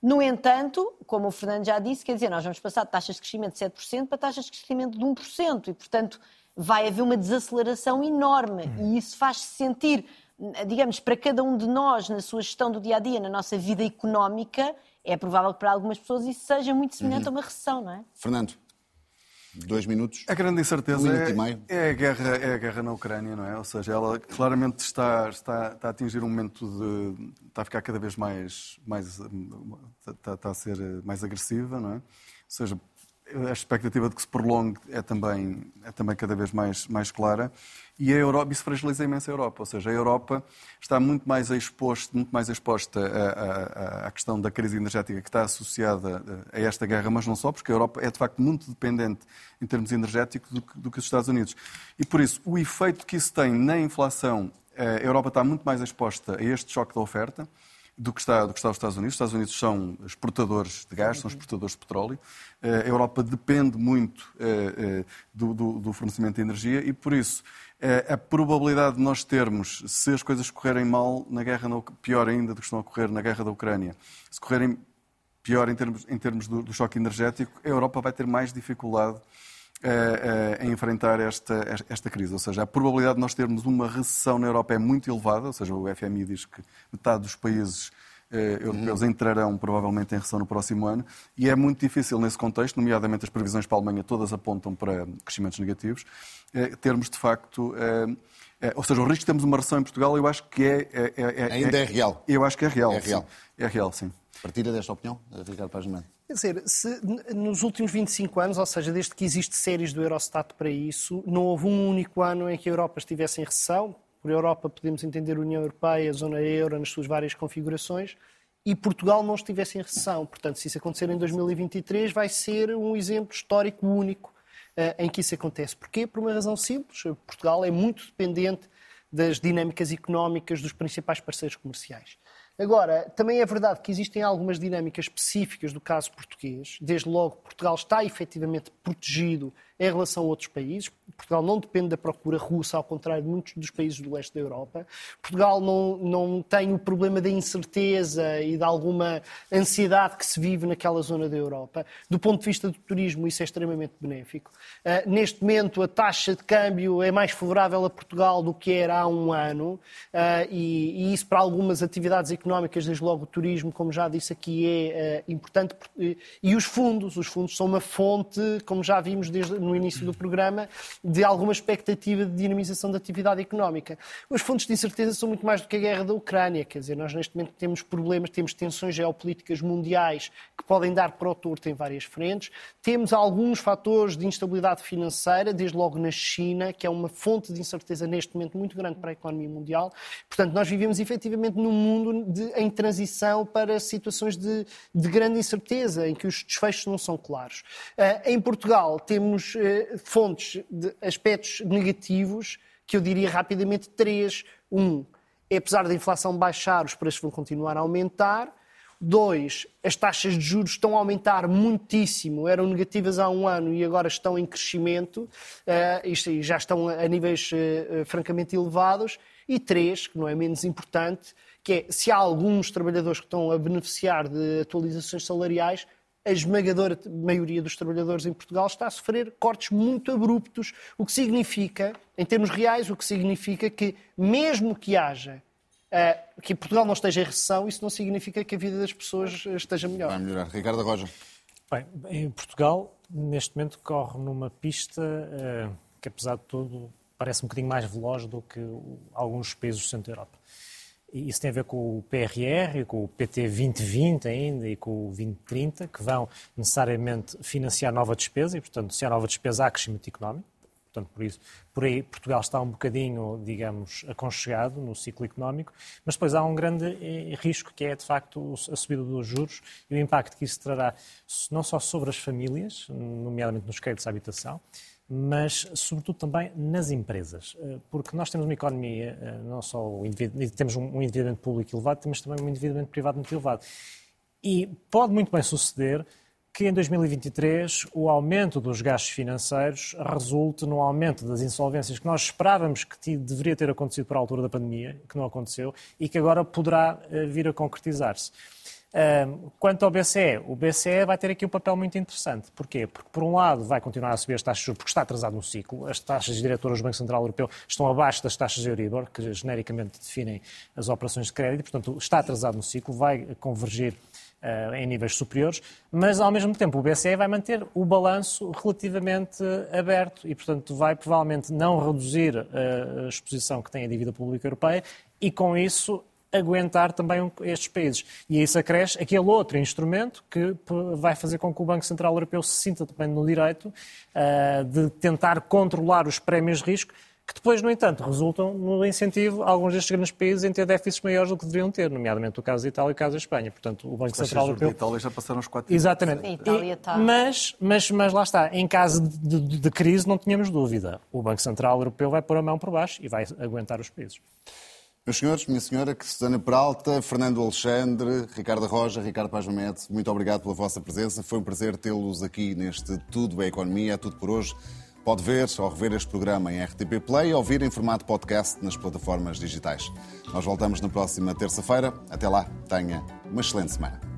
No entanto, como o Fernando já disse, quer dizer, nós vamos passar de taxas de crescimento de 7% para taxas de crescimento de 1% e, portanto, vai haver uma desaceleração enorme e isso faz-se sentir digamos, para cada um de nós, na sua gestão do dia a dia, na nossa vida económica, é provável que para algumas pessoas isso seja muito semelhante uhum. a uma recessão, não é? Fernando, dois minutos. A grande incerteza um é, é, a guerra, é a guerra na Ucrânia, não é? Ou seja, ela claramente está, está, está a atingir um momento de. está a ficar cada vez mais. mais está, está a ser mais agressiva, não é? Ou seja, a expectativa de que se prolongue é também, é também cada vez mais, mais clara. E a Europa, isso fragiliza imenso a Europa, ou seja, a Europa está muito mais exposta, muito mais exposta à, questão da crise energética que está associada a esta guerra, mas não só, porque a Europa é de facto muito dependente em termos energéticos do que, do que os Estados Unidos. E por isso, o efeito que isso tem na inflação, a Europa está muito mais exposta a este choque da oferta, do que, está, do que está os Estados Unidos. Os Estados Unidos são exportadores de gás, são exportadores de petróleo. Eh, a Europa depende muito eh, eh, do, do, do fornecimento de energia e, por isso, a probabilidade de nós termos, se as coisas correrem mal na guerra, pior ainda do que estão a correr na guerra da Ucrânia, se correrem pior em termos, em termos do, do choque energético, a Europa vai ter mais dificuldade uh, em enfrentar esta, esta crise. Ou seja, a probabilidade de nós termos uma recessão na Europa é muito elevada, ou seja, o FMI diz que metade dos países eh, europeus uhum. entrarão provavelmente em recessão no próximo ano e é muito difícil nesse contexto, nomeadamente as previsões para a Alemanha todas apontam para crescimentos negativos, eh, termos de facto. Eh, ou seja, o risco de termos uma recessão em Portugal, eu acho que é. é, é, é Ainda é, real. Eu acho que é real. É real. Sim. É real, sim. Partilha desta opinião, Ricardo Paz Quer dizer, se nos últimos 25 anos, ou seja, desde que existe séries do Eurostat para isso, não houve um único ano em que a Europa estivesse em recessão. Por Europa podemos entender a União Europeia, a zona euro, nas suas várias configurações e Portugal não estivesse em recessão. Portanto, se isso acontecer em 2023, vai ser um exemplo histórico único em que isso acontece. Porquê? Por uma razão simples. Portugal é muito dependente das dinâmicas económicas dos principais parceiros comerciais. Agora, também é verdade que existem algumas dinâmicas específicas do caso português. Desde logo, Portugal está efetivamente protegido em relação a outros países. Portugal não depende da procura russa, ao contrário de muitos dos países do leste da Europa. Portugal não, não tem o problema da incerteza e de alguma ansiedade que se vive naquela zona da Europa. Do ponto de vista do turismo, isso é extremamente benéfico. Uh, neste momento, a taxa de câmbio é mais favorável a Portugal do que era há um ano, uh, e, e, isso para algumas atividades económicas, desde logo o turismo, como já disse aqui, é uh, importante. E os fundos, os fundos são uma fonte, como já vimos desde no início do programa, de alguma expectativa de dinamização da atividade económica. Os fontes de incerteza são muito mais do que a guerra da Ucrânia, quer dizer, nós neste momento temos problemas, temos tensões geopolíticas mundiais que podem dar para o torto em várias frentes, temos alguns fatores de instabilidade financeira, desde logo na China, que é uma fonte de incerteza neste momento muito grande para a economia mundial. Portanto, nós vivemos efetivamente num mundo de, em transição para situações de, de grande incerteza, em que os desfechos não são claros. Uh, em Portugal temos fontes de aspectos negativos, que eu diria rapidamente três. Um, é, apesar da inflação baixar, os preços vão continuar a aumentar. Dois, as taxas de juros estão a aumentar muitíssimo, eram negativas há um ano e agora estão em crescimento, uh, já estão a níveis uh, francamente elevados. E três, que não é menos importante, que é se há alguns trabalhadores que estão a beneficiar de atualizações salariais, a esmagadora maioria dos trabalhadores em Portugal está a sofrer cortes muito abruptos, o que significa, em termos reais, o que significa que, mesmo que haja uh, que Portugal não esteja em recessão, isso não significa que a vida das pessoas esteja melhor. Vai melhorar. Ricardo Roja. Bem, em Portugal, neste momento, corre numa pista uh, que, apesar de tudo, parece um bocadinho mais veloz do que alguns países do centro da Europa. Isso tem a ver com o PRR, com o PT 2020 ainda e com o 2030, que vão necessariamente financiar nova despesa e, portanto, se há nova despesa, há crescimento económico. portanto, por isso, por aí Portugal está um bocadinho, digamos, aconchegado no ciclo económico, mas depois há um grande eh, risco que é, de facto, a subida dos juros e o impacto que isso trará não só sobre as famílias, nomeadamente nos créditos à habitação, mas sobretudo também nas empresas, eh, porque nós temos uma economia, eh, não só temos um endividamento público elevado, temos também um endividamento privado muito elevado. E pode muito bem suceder que em 2023 o aumento dos gastos financeiros resulte no aumento das insolvências que nós esperávamos que deveria ter acontecido para a altura da pandemia, que não aconteceu, e que agora poderá eh, vir a concretizar-se. Quanto ao BCE, o BCE vai ter aqui um papel muito interessante. Porquê? Porque, por um lado, vai continuar a subir as taxas de juros, porque está atrasado no ciclo. As taxas diretoras do Banco Central Europeu estão abaixo das taxas de Euribor, que genericamente definem as operações de crédito. Portanto, está atrasado no ciclo, vai convergir uh, em níveis superiores, mas, ao mesmo tempo, o BCE vai manter o balanço relativamente aberto e, portanto, vai provavelmente não reduzir uh, a exposição que tem a dívida pública europeia e, com isso, aguentar também estes países. E isso acresce aquele outro instrumento que vai fazer com que o Banco Central Europeu se sinta também no direito uh, de tentar controlar os prémios de risco, que depois, no entanto, resultam no incentivo a alguns destes grandes países em ter déficits maiores do que deveriam ter, nomeadamente o caso da Itália e o caso da Espanha. Portanto, o Banco As Central Europeu... da Itália já passaram os quatro Exatamente. Sim, Itália está... mas, mas, mas lá está, em caso de, de, de crise não tínhamos dúvida. O Banco Central Europeu vai pôr a mão por baixo e vai aguentar os países. Meus senhores, minha senhora, Cristina Peralta, Fernando Alexandre, Ricardo Roja, Ricardo Paz Mamede, muito obrigado pela vossa presença. Foi um prazer tê-los aqui neste Tudo é Economia. É tudo por hoje. Pode ver ou rever este programa em RTP Play ou ouvir em formato podcast nas plataformas digitais. Nós voltamos na próxima terça-feira. Até lá, tenha uma excelente semana.